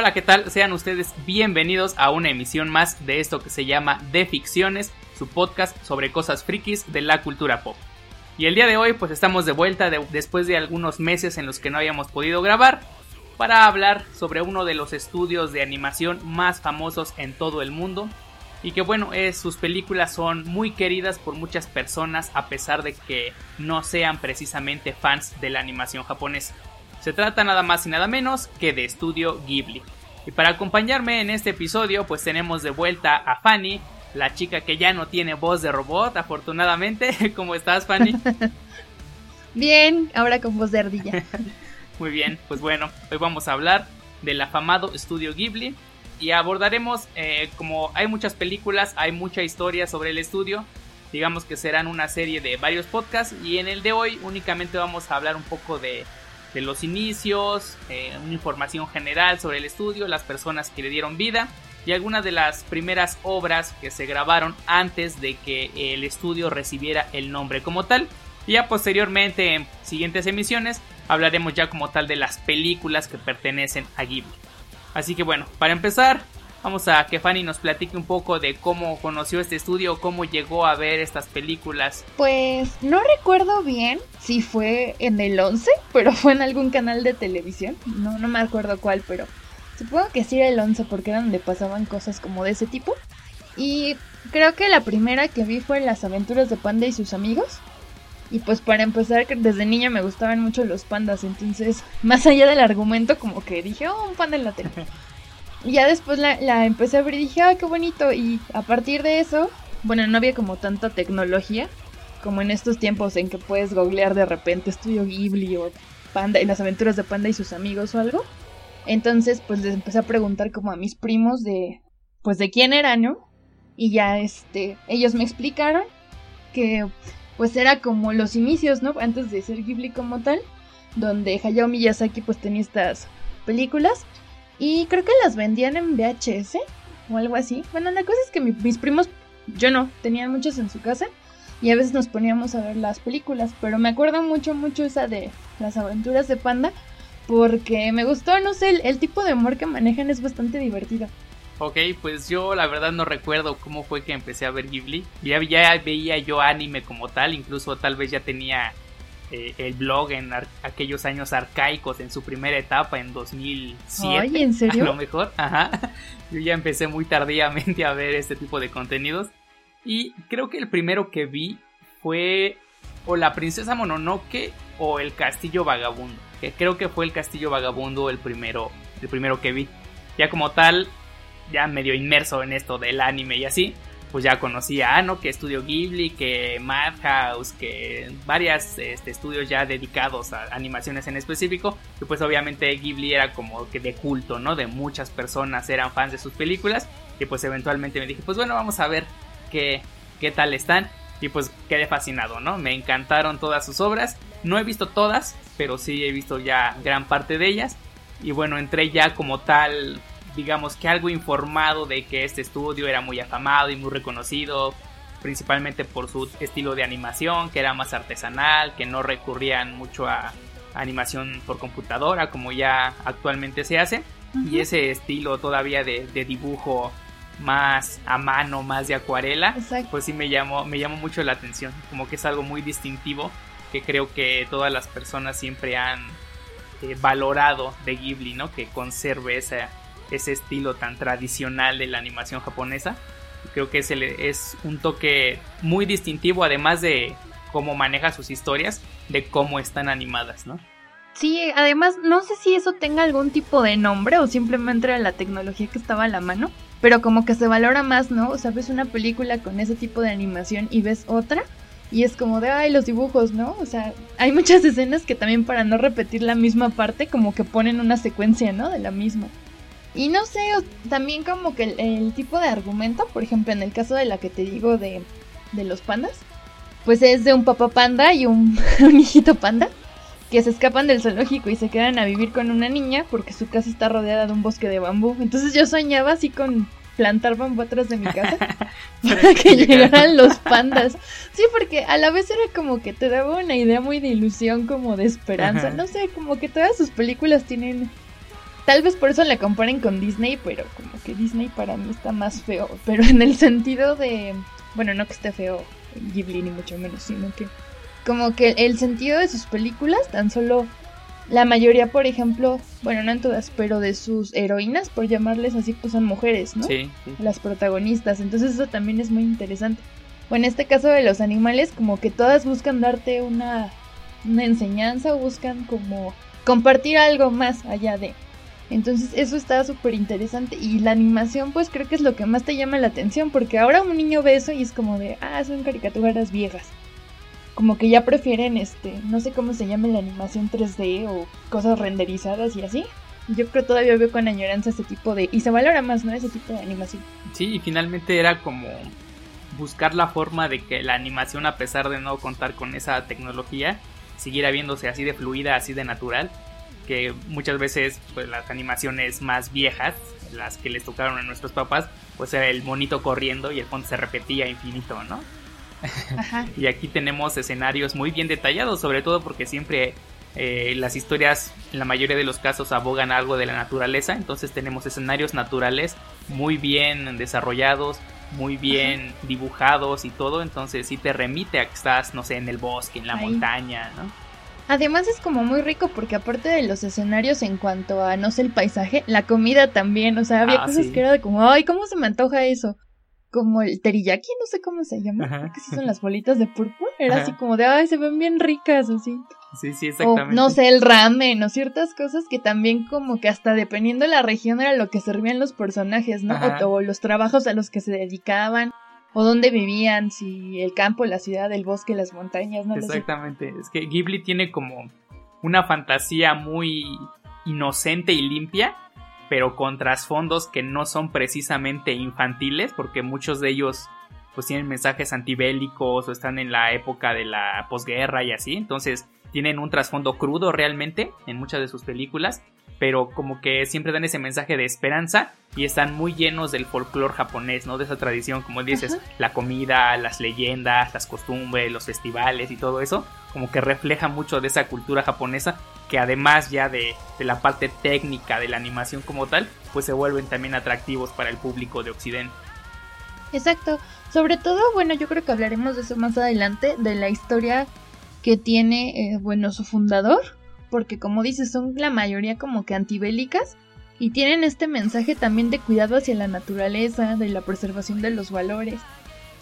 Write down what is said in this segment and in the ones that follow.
Hola, ¿qué tal? Sean ustedes bienvenidos a una emisión más de esto que se llama De Ficciones, su podcast sobre cosas frikis de la cultura pop. Y el día de hoy pues estamos de vuelta después de algunos meses en los que no habíamos podido grabar para hablar sobre uno de los estudios de animación más famosos en todo el mundo y que bueno, es, sus películas son muy queridas por muchas personas a pesar de que no sean precisamente fans de la animación japonesa. Se trata nada más y nada menos que de Estudio Ghibli. Y para acompañarme en este episodio, pues tenemos de vuelta a Fanny, la chica que ya no tiene voz de robot, afortunadamente. ¿Cómo estás, Fanny? Bien, ahora con voz de ardilla. Muy bien, pues bueno, hoy vamos a hablar del afamado Estudio Ghibli y abordaremos, eh, como hay muchas películas, hay mucha historia sobre el estudio, digamos que serán una serie de varios podcasts y en el de hoy únicamente vamos a hablar un poco de de los inicios, eh, una información general sobre el estudio, las personas que le dieron vida y algunas de las primeras obras que se grabaron antes de que el estudio recibiera el nombre como tal. Y ya posteriormente en siguientes emisiones hablaremos ya como tal de las películas que pertenecen a Ghibli. Así que bueno, para empezar, Vamos a que Fanny nos platique un poco de cómo conoció este estudio, cómo llegó a ver estas películas. Pues no recuerdo bien si fue en el 11, pero fue en algún canal de televisión. No, no me acuerdo cuál, pero supongo que sí era el 11 porque era donde pasaban cosas como de ese tipo. Y creo que la primera que vi fue Las aventuras de Panda y sus amigos. Y pues para empezar, desde niña me gustaban mucho los pandas, entonces más allá del argumento como que dije, oh, un panda en la tele. Ya después la, empecé a ver y dije, ah, qué bonito. Y a partir de eso, bueno, no había como tanta tecnología como en estos tiempos en que puedes googlear de repente Estudio Ghibli o Panda y las aventuras de Panda y sus amigos o algo. Entonces, pues les empecé a preguntar como a mis primos de, pues de quién eran, ¿no? Y ya, este, ellos me explicaron que, pues era como los inicios, ¿no? Antes de ser Ghibli como tal, donde Hayao Miyazaki pues tenía estas películas y creo que las vendían en VHS o algo así. Bueno, la cosa es que mis primos, yo no, tenían muchas en su casa y a veces nos poníamos a ver las películas. Pero me acuerdo mucho, mucho esa de las aventuras de Panda porque me gustó, no sé, el, tipo de humor que manejan es bastante divertido. Ok, pues yo la verdad no recuerdo cómo fue que empecé a ver Ghibli. Ya veía yo anime como tal, incluso tal vez ya tenía eh, el blog en aquellos años arcaicos, en su primera etapa, en 2007. Ay, ¿en serio? A lo mejor, ajá. Yo ya empecé muy tardíamente a ver este tipo de contenidos. Y creo que el primero que vi fue o La Princesa Mononoke o El Castillo Vagabundo. Que creo que fue El Castillo Vagabundo el primero, el primero que vi. Ya como tal, ya medio inmerso en esto del anime y así pues ya conocía ah, ¿no? Que Estudio Ghibli, que Madhouse, que varios este, estudios ya dedicados a animaciones en específico, que pues obviamente Ghibli era como que de culto, ¿no? De muchas personas eran fans de sus películas, y pues eventualmente me dije, pues bueno, vamos a ver qué, qué tal están, y pues quedé fascinado, ¿no? Me encantaron todas sus obras, no he visto todas, pero sí he visto ya gran parte de ellas, y bueno, entré ya como tal digamos que algo informado de que este estudio era muy afamado y muy reconocido, principalmente por su estilo de animación, que era más artesanal, que no recurrían mucho a animación por computadora como ya actualmente se hace, y ese estilo todavía de, dibujo más a mano, más de acuarela, pues sí me llamó, me llamó mucho la atención, como que es algo muy distintivo que creo que todas las personas siempre han eh, valorado de Ghibli, ¿no? Que conserve esa, ese estilo tan tradicional de la animación japonesa. Creo que es, es un toque muy distintivo, además de cómo maneja sus historias, de cómo están animadas, ¿no? Sí, además no sé si eso tenga algún tipo de nombre o simplemente era la tecnología que estaba a la mano, pero como que se valora más, ¿no? O sea, ves una película con ese tipo de animación y ves otra y es como de, ay, los dibujos, ¿no? O sea, hay muchas escenas que también para no repetir la misma parte como que ponen una secuencia, ¿no? De la misma. Y no sé, también como que el, tipo de argumento, por ejemplo, en el caso de la que te digo de, de los pandas, pues es de un papá panda y un, hijito panda que se escapan del zoológico y se quedan a vivir con una niña porque su casa está rodeada de un bosque de bambú. Entonces yo soñaba así con plantar bambú atrás de mi casa para que llegaran los pandas. Sí, porque a la vez era como que te daba una idea muy de ilusión, como de esperanza. No sé, como que todas sus películas tienen tal vez por eso la comparen con Disney, pero como que Disney para mí está más feo. Pero en el sentido de. Bueno, no que esté feo Ghibli, ni mucho menos, sino que. Como que el sentido de sus películas, tan solo la mayoría, por ejemplo, bueno, no en todas, pero de sus heroínas, por llamarles así, pues son mujeres, ¿no? Sí, sí. Las protagonistas. Entonces eso también es muy interesante. O en este caso de los animales, como que todas buscan darte una, una enseñanza o buscan como compartir algo más allá de. Entonces eso está súper interesante y la animación pues creo que es lo que más te llama la atención porque ahora un niño ve eso y es como de, ah, son caricaturas viejas. Como que ya prefieren este, no sé cómo se llama la animación 3D o cosas renderizadas y así. Yo creo todavía veo con añoranza ese tipo de... Y se valora más, ¿no? Ese tipo de animación. Sí, y finalmente era como buscar la forma de que la animación, a pesar de no contar con esa tecnología, siguiera viéndose así de fluida, así de natural. Que muchas veces, pues las animaciones más viejas, las que les tocaron a nuestros papás, pues era el monito corriendo y el fondo se repetía infinito, ¿no? Ajá. y aquí tenemos escenarios muy bien detallados, sobre todo porque siempre eh, las historias, en la mayoría de los casos, abogan algo de la naturaleza. Entonces tenemos escenarios naturales muy bien desarrollados, muy bien dibujados y todo. Entonces sí te remite a que estás, no sé, en el bosque, en la Ahí. montaña, ¿no? Además es como muy rico porque aparte de los escenarios en cuanto a, no sé, el paisaje, la comida también, o sea, había Ah, cosas sí. que era de como, ay, ¿cómo se me antoja eso? Como el teriyaki, no sé cómo se llama, Ajá. creo que sí son las bolitas de púrpura, era Ajá. así como de, ay, se ven bien ricas, así. Sí, sí, O exactamente. no sé, el ramen o ciertas cosas que también como que hasta dependiendo de la región era lo que servían los personajes, ¿no? O, o los trabajos a los que se dedicaban, o dónde vivían, si el campo, la ciudad, el bosque, las montañas, no. Exactamente. Es que Ghibli tiene como una fantasía muy inocente y limpia, pero con trasfondos que no son precisamente infantiles, porque muchos de ellos pues tienen mensajes antibélicos o están en la época de la posguerra y así, entonces tienen un trasfondo crudo realmente en muchas de sus películas, pero como que siempre dan ese mensaje de esperanza y están muy llenos del folclore japonés, ¿no? De esa tradición, como dices, Ajá. la comida, las leyendas, las costumbres, los festivales y todo eso, como que refleja mucho de esa cultura japonesa que además ya de, de la parte técnica de la animación como tal, pues se vuelven también atractivos para el público de Occidente. Exacto. Sobre todo, bueno, yo creo que hablaremos de eso más adelante, de la historia que tiene, eh, bueno, su fundador, porque como dices, son la mayoría como que antibélicas y tienen este mensaje también de cuidado hacia la naturaleza, de la preservación de los valores.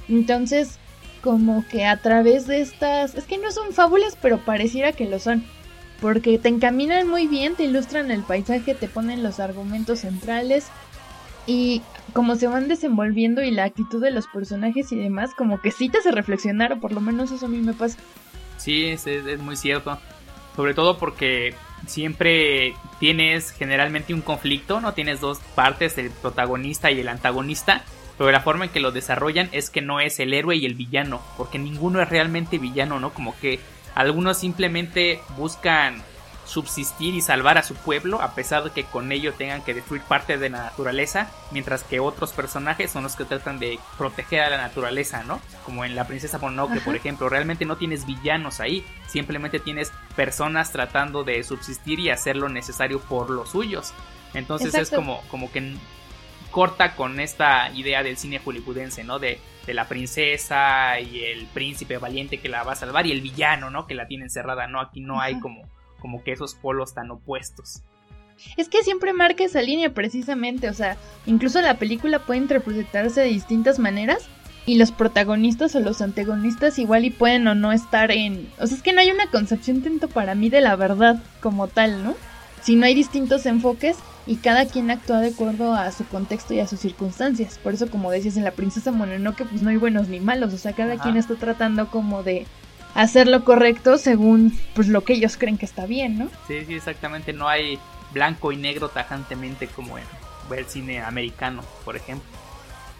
Entonces, como que a través de estas, es que no son fábulas, pero pareciera que lo son, porque te encaminan muy bien, te ilustran el paisaje, te ponen los argumentos centrales y como se van desenvolviendo y la actitud de los personajes y demás, como que sí te hace reflexionar, o por lo menos eso a mí me pasa. Sí, es, es- muy cierto. Sobre todo porque siempre tienes generalmente un conflicto, ¿no? Tienes dos partes, el protagonista y el antagonista. Pero la forma en que lo desarrollan es que no es el héroe y el villano. Porque ninguno es realmente villano, ¿no? Como que algunos simplemente buscan subsistir y salvar a su pueblo a pesar de que con ello tengan que destruir parte de la naturaleza, mientras que otros personajes son los que tratan de proteger a la naturaleza, ¿no? Como en la princesa Mononoke, Ajá. por ejemplo, realmente no tienes villanos ahí, simplemente tienes personas tratando de subsistir y hacer lo necesario por los suyos. Entonces es como, como que corta con esta idea del cine hollywoodense, ¿no? De, de la princesa y el príncipe valiente que la va a salvar y el villano, ¿no? Que la tiene encerrada, ¿no? Aquí no hay como, como que esos polos tan opuestos. Es que siempre marca esa línea precisamente, o sea, incluso la película puede interpretarse de distintas maneras y los protagonistas o los antagonistas igual y pueden o no estar en... O sea, es que no hay una concepción tanto para mí de la verdad como tal, ¿no? Si no hay distintos enfoques y cada quien actúa de acuerdo a su contexto y a sus circunstancias. Por eso, como decías en la princesa Mononoke, pues no hay buenos ni malos, o sea, cada Ajá. quien está tratando como de hacer lo correcto según pues lo que ellos creen que está bien, ¿no? Sí, sí, exactamente. No hay blanco y negro tajantemente como en el cine americano, por ejemplo.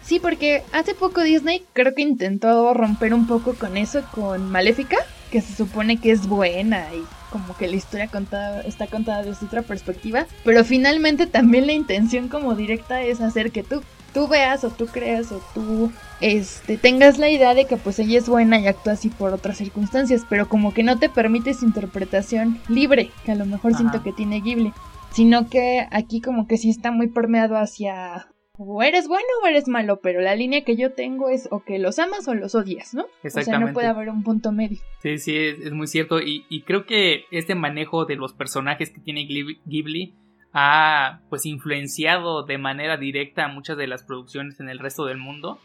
Sí, porque hace poco Disney creo que intentó romper un poco con eso con Maléfica, que se supone que es buena y como que la historia contada, está contada desde otra perspectiva, pero finalmente también la intención como directa es hacer que tú, tú veas o tú creas o tú este, tengas la idea de que pues ella es buena y actúa así por otras circunstancias, pero como que no te permite esa interpretación libre, que a lo mejor siento que tiene Ghibli. sino que aquí como que sí está muy permeado hacia o eres bueno o eres malo, pero la línea que yo tengo es o que los amas o los odias, ¿no? O sea, no puede haber un punto medio. Sí, sí, es, muy cierto. Y, y, creo que este manejo de los personajes que tiene Ghibli ha pues influenciado de manera directa muchas de las producciones en el resto del mundo.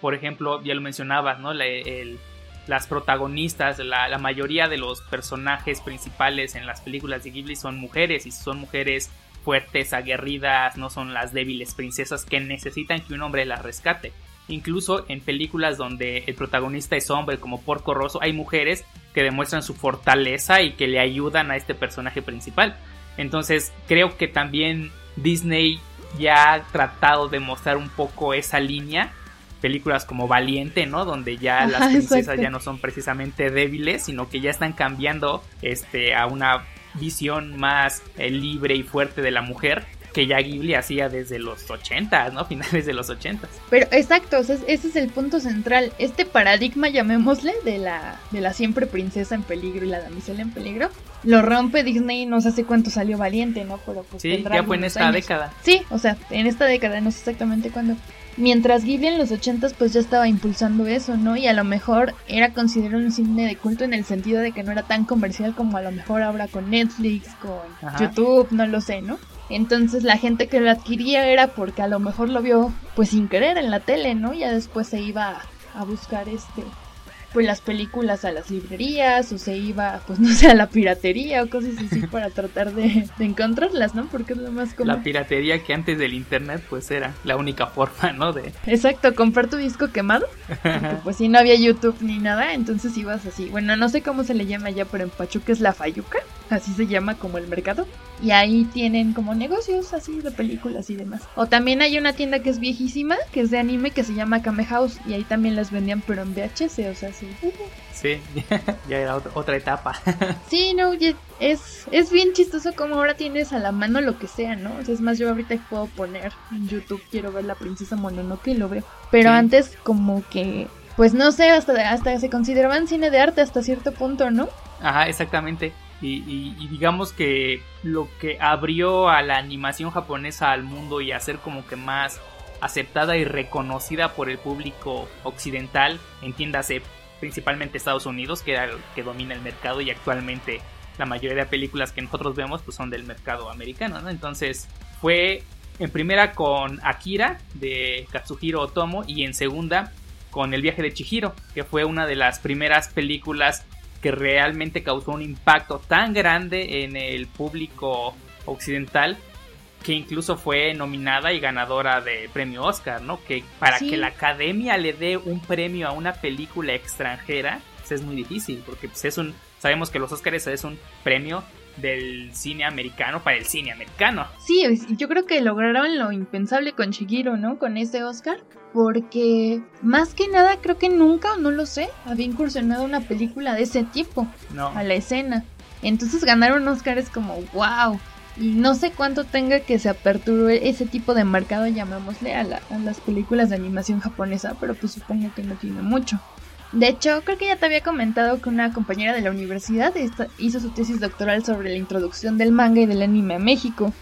Por ejemplo, ya lo mencionabas, ¿no? las protagonistas, la, la mayoría de los personajes principales en las películas de Ghibli son mujeres y son mujeres fuertes, aguerridas, no son las débiles princesas que necesitan que un hombre las rescate. Incluso en películas donde el protagonista es hombre como Porco Rosso, hay mujeres que demuestran su fortaleza y que le ayudan a este personaje principal. Entonces creo que también Disney ya ha tratado de mostrar un poco esa línea. Películas como Valiente, ¿no? Donde ya las princesas ya no son precisamente débiles, sino que ya están cambiando este, a una visión más eh, libre y fuerte de la mujer que ya Ghibli hacía desde los 80, ¿no? Finales de los 80. Pero exacto, ese es el punto central. Este paradigma, llamémosle, de la, de la siempre princesa en peligro y la damisela en peligro, lo rompe Disney, no sé hace cuánto salió Valiente, ¿no? Pero pues sí, ya fue en esta década. Sí, o sea, en esta década, no sé exactamente cuándo. Mientras Ghibli en los 80 pues ya estaba impulsando eso, ¿no? Y a lo mejor era considerado un cine de culto en el sentido de que no era tan comercial como a lo mejor ahora con Netflix, con YouTube, no lo sé, ¿no? Entonces la gente que lo adquiría era porque a lo mejor lo vio pues sin querer en la tele, ¿no? Ya después se iba a buscar este pues las películas a las librerías o se iba, pues no sé, a la piratería o cosas así para tratar de, encontrarlas, ¿no? Porque es lo más común. La piratería que antes del internet pues era la única forma, ¿no? De... Exacto, comprar tu disco quemado. pues si no había YouTube ni nada, entonces ibas así. Bueno, no sé cómo se le llama ya, pero en Pachuca es la Fayuca, así se llama como el mercado. Y ahí tienen como negocios así de películas y demás. O también hay una tienda que es viejísima, que es de anime, que se llama Kame House. Y ahí también las vendían, pero en VHS, o sea, sí. Sí, ya era otra etapa. sí, no, es, es bien chistoso como ahora tienes a la mano lo que sea, ¿no? O sea, es más, yo ahorita puedo poner en YouTube, quiero ver la princesa Mononoke y lo veo. Pero antes como que, pues no sé, hasta, hasta se consideraban cine de arte hasta cierto punto, ¿no? Ajá, exactamente. Y, digamos que lo que abrió a la animación japonesa al mundo y a ser como que más aceptada y reconocida por el público occidental, entiéndase principalmente Estados Unidos, que era el que domina el mercado y actualmente la mayoría de películas que nosotros vemos pues son del mercado americano, ¿no? Entonces fue en primera con Akira de Katsuhiro Otomo y en segunda con El viaje de Chihiro, que fue una de las primeras películas que realmente causó un impacto tan grande en el público occidental que incluso fue nominada y ganadora de premio Oscar, ¿no? Que para que la academia le dé un premio a una película extranjera pues es muy difícil, porque pues, es un sabemos que los Oscars es un premio del cine americano para el cine americano. Sí, yo creo que lograron lo impensable con Shigiro, ¿no? Con ese Oscar. Porque más que nada creo que nunca, no lo sé, había incursionado una película de ese tipo a la escena. Entonces ganar un Oscar es como wow. Y no sé cuánto tenga que se aperture ese tipo de mercado, llamémosle, a, a las películas de animación japonesa, pero pues supongo que no tiene mucho. De hecho, creo que ya te había comentado que una compañera de la universidad hizo su tesis doctoral sobre la introducción del manga y del anime a México.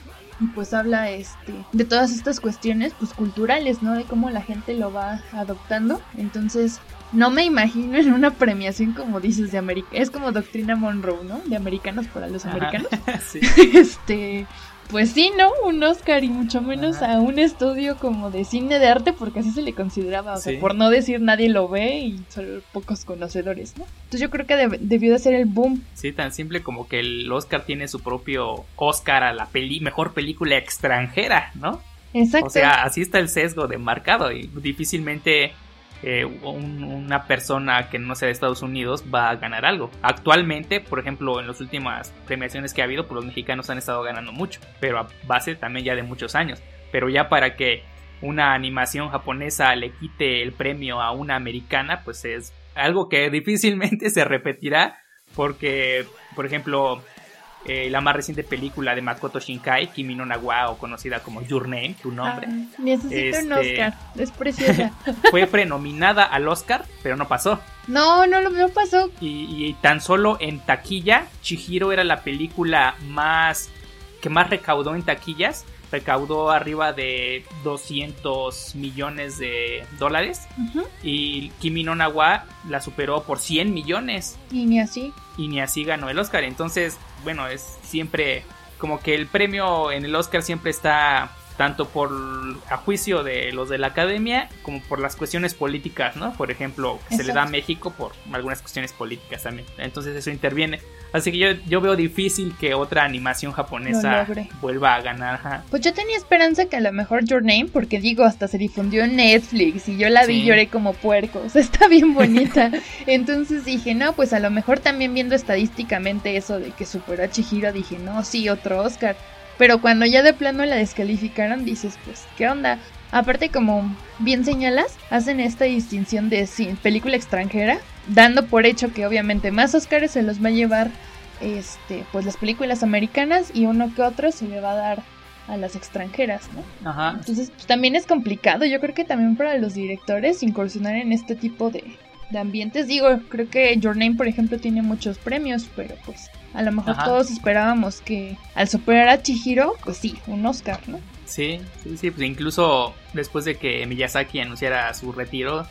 Y pues habla este de todas estas cuestiones pues culturales, ¿no? De cómo la gente lo va adoptando. Entonces, no me imagino en una premiación como dices de América. Es como Doctrina Monroe, ¿no? De americanos para los americanos. sí. Este, pues sí, ¿no? Un Oscar y mucho menos a un estudio como de cine de arte, porque así se le consideraba. O sea, por no decir nadie lo ve y solo pocos conocedores, ¿no? Entonces yo creo que debió de ser el boom. Sí, tan simple como que el Oscar tiene su propio Oscar a la peli mejor película extranjera, ¿no? Exacto. O sea, así está el sesgo de marcado y difícilmente eh, una persona que no sea de Estados Unidos va a ganar algo. Actualmente, por ejemplo, en las últimas premiaciones que ha habido, pues los mexicanos han estado ganando mucho, pero a base también ya de muchos años. Pero ya para que una animación japonesa le quite el premio a una americana, pues es algo que difícilmente se repetirá porque, por ejemplo, eh, la más reciente película de Makoto Shinkai, Kimi no Nawa, o conocida como Your Name, tu nombre. necesito un este, Oscar, es preciosa. fue prenominada al Oscar, pero no pasó. No, no, no pasó. Y, tan solo en taquilla, Chihiro era la película más que más recaudó en taquillas. Recaudó arriba de 200 millones de dólares. Y Kimi no Nawa la superó por 100 millones. Y ni así. Y ni así ganó el Oscar. Entonces, bueno, es siempre como que el premio en el Oscar siempre está tanto por a juicio de los de la academia como por las cuestiones políticas, ¿no? Por ejemplo, se le da a México por algunas cuestiones políticas también. Entonces eso interviene. Así que yo, yo veo difícil que otra animación japonesa vuelva a ganar. Pues yo tenía esperanza que a lo mejor Your Name, porque digo, hasta se difundió en Netflix y yo la vi y lloré como puerco. O sea, está bien bonita. Entonces dije, no, pues a lo mejor también viendo estadísticamente eso de que superó a Chihiro, dije, no, sí, otro Oscar. Pero cuando ya de plano la descalificaron, dices, pues, ¿qué onda? Aparte, como bien señalas, hacen esta distinción de película extranjera, dando por hecho que obviamente más Oscars se los va a llevar este, pues las películas americanas y uno que otro se le va a dar a las extranjeras, ¿no? Ajá. Entonces, pues, también es complicado. Yo creo que también para los directores incursionar en este tipo de, de ambientes. Digo, creo que Your Name, por ejemplo, tiene muchos premios, pero pues a lo mejor todos esperábamos que al superar a Chihiro, pues sí, un Oscar, ¿no? Sí, sí, sí, pues incluso después de que Miyazaki anunciara su retiro,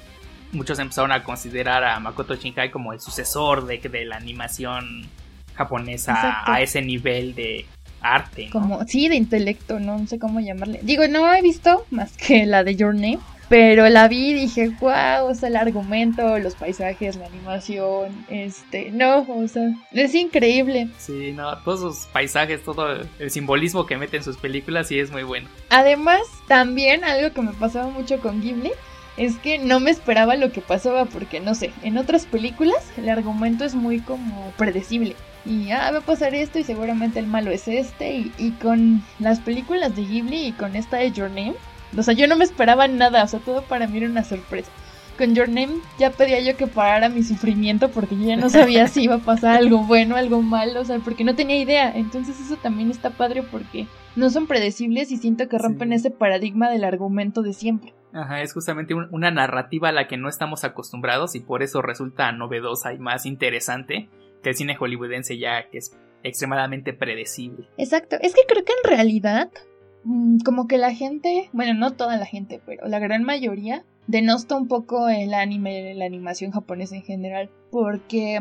muchos empezaron a considerar a Makoto Shinkai como el sucesor de, de la animación japonesa a ese nivel de arte. Como, sí, de intelecto, no sé cómo llamarle. Digo, no he visto más que la de Your Name, pero la vi y dije, wow, o sea, el argumento, los paisajes, la animación, este, no, o sea, es increíble. Sí, no, todos sus paisajes, todo el simbolismo que mete en sus películas sí es muy bueno. Además, también algo que me pasaba mucho con Ghibli es que no me esperaba lo que pasaba porque, no sé, en otras películas el argumento es muy como predecible. Y ah, va a pasar esto y seguramente el malo es este. Y, y con las películas de Ghibli y con esta de Your Name, o sea, yo no me esperaba nada, o sea, todo para mí era una sorpresa. Con Your Name ya pedía yo que parara mi sufrimiento porque yo ya no sabía si iba a pasar algo bueno, algo malo, o sea, porque no tenía idea. Entonces eso también está padre porque no son predecibles y siento que rompen ese paradigma del argumento de siempre. Ajá, es justamente una narrativa a la que no estamos acostumbrados y por eso resulta novedosa y más interesante que el cine hollywoodense ya que es extremadamente predecible. Exacto, es que creo que en realidad como que la gente, bueno, no toda la gente, pero la gran mayoría denosta un poco el anime, la animación japonesa en general, porque,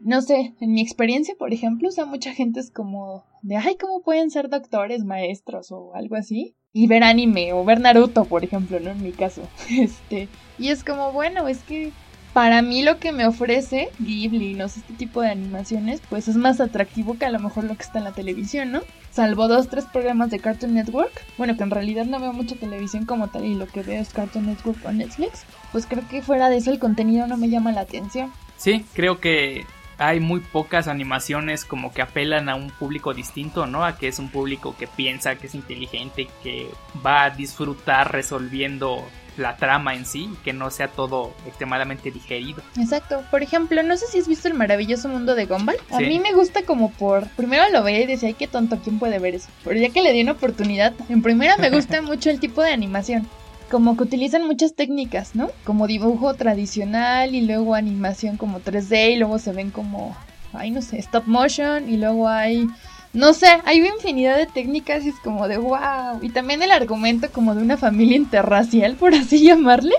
no sé, en mi experiencia, por ejemplo, o sea, mucha gente es como de, ay, ¿cómo pueden ser doctores, maestros o algo así? Y ver anime o ver Naruto, por ejemplo, ¿no? En mi caso, este, y es como, bueno, es que para mí lo que me ofrece Ghibli, no sé, este tipo de animaciones, pues es más atractivo que a lo mejor lo que está en la televisión, ¿no? Salvo dos, tres programas de Cartoon Network, bueno, que en realidad no veo mucha televisión como tal y lo que veo es Cartoon Network o Netflix, pues creo que fuera de eso el contenido no me llama la atención. Sí, creo que hay muy pocas animaciones como que apelan a un público distinto, ¿no? A que es un público que piensa, que es inteligente, que va a disfrutar resolviendo la trama en sí, que no sea todo extremadamente digerido. Exacto. Por ejemplo, no sé si has visto el maravilloso mundo de Gumball. A mí me gusta como por. Primero lo veía y decía, ay, qué tonto, ¿quién puede ver eso? Pero ya que le di una oportunidad, en primera me gusta mucho el tipo de animación. Como que utilizan muchas técnicas, ¿no? Como dibujo tradicional y luego animación como 3D y luego se ven como, ay, no sé, stop motion y luego hay no sé, hay una infinidad de técnicas y es como de wow. Y también el argumento como de una familia interracial, por así llamarle.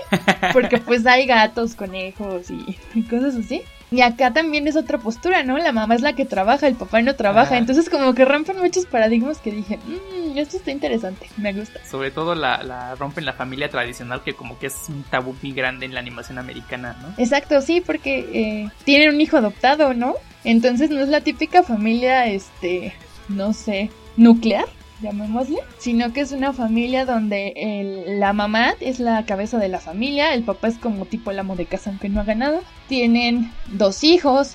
Porque pues hay gatos, conejos y, cosas así. Y acá también es otra postura, ¿no? La mamá es la que trabaja, el papá no trabaja. Entonces como que rompen muchos paradigmas que dije, mmm, esto está interesante, me gusta. Sobre todo la, la, rompen la familia tradicional que como que es un tabú muy grande en la animación americana, ¿no? Exacto, sí, porque eh, tienen un hijo adoptado, ¿no? Entonces no es la típica familia, este, no sé, nuclear, llamémosle, sino que es una familia donde la mamá es la cabeza de la familia, el papá es como tipo el amo de casa aunque no haga nada, tienen dos hijos,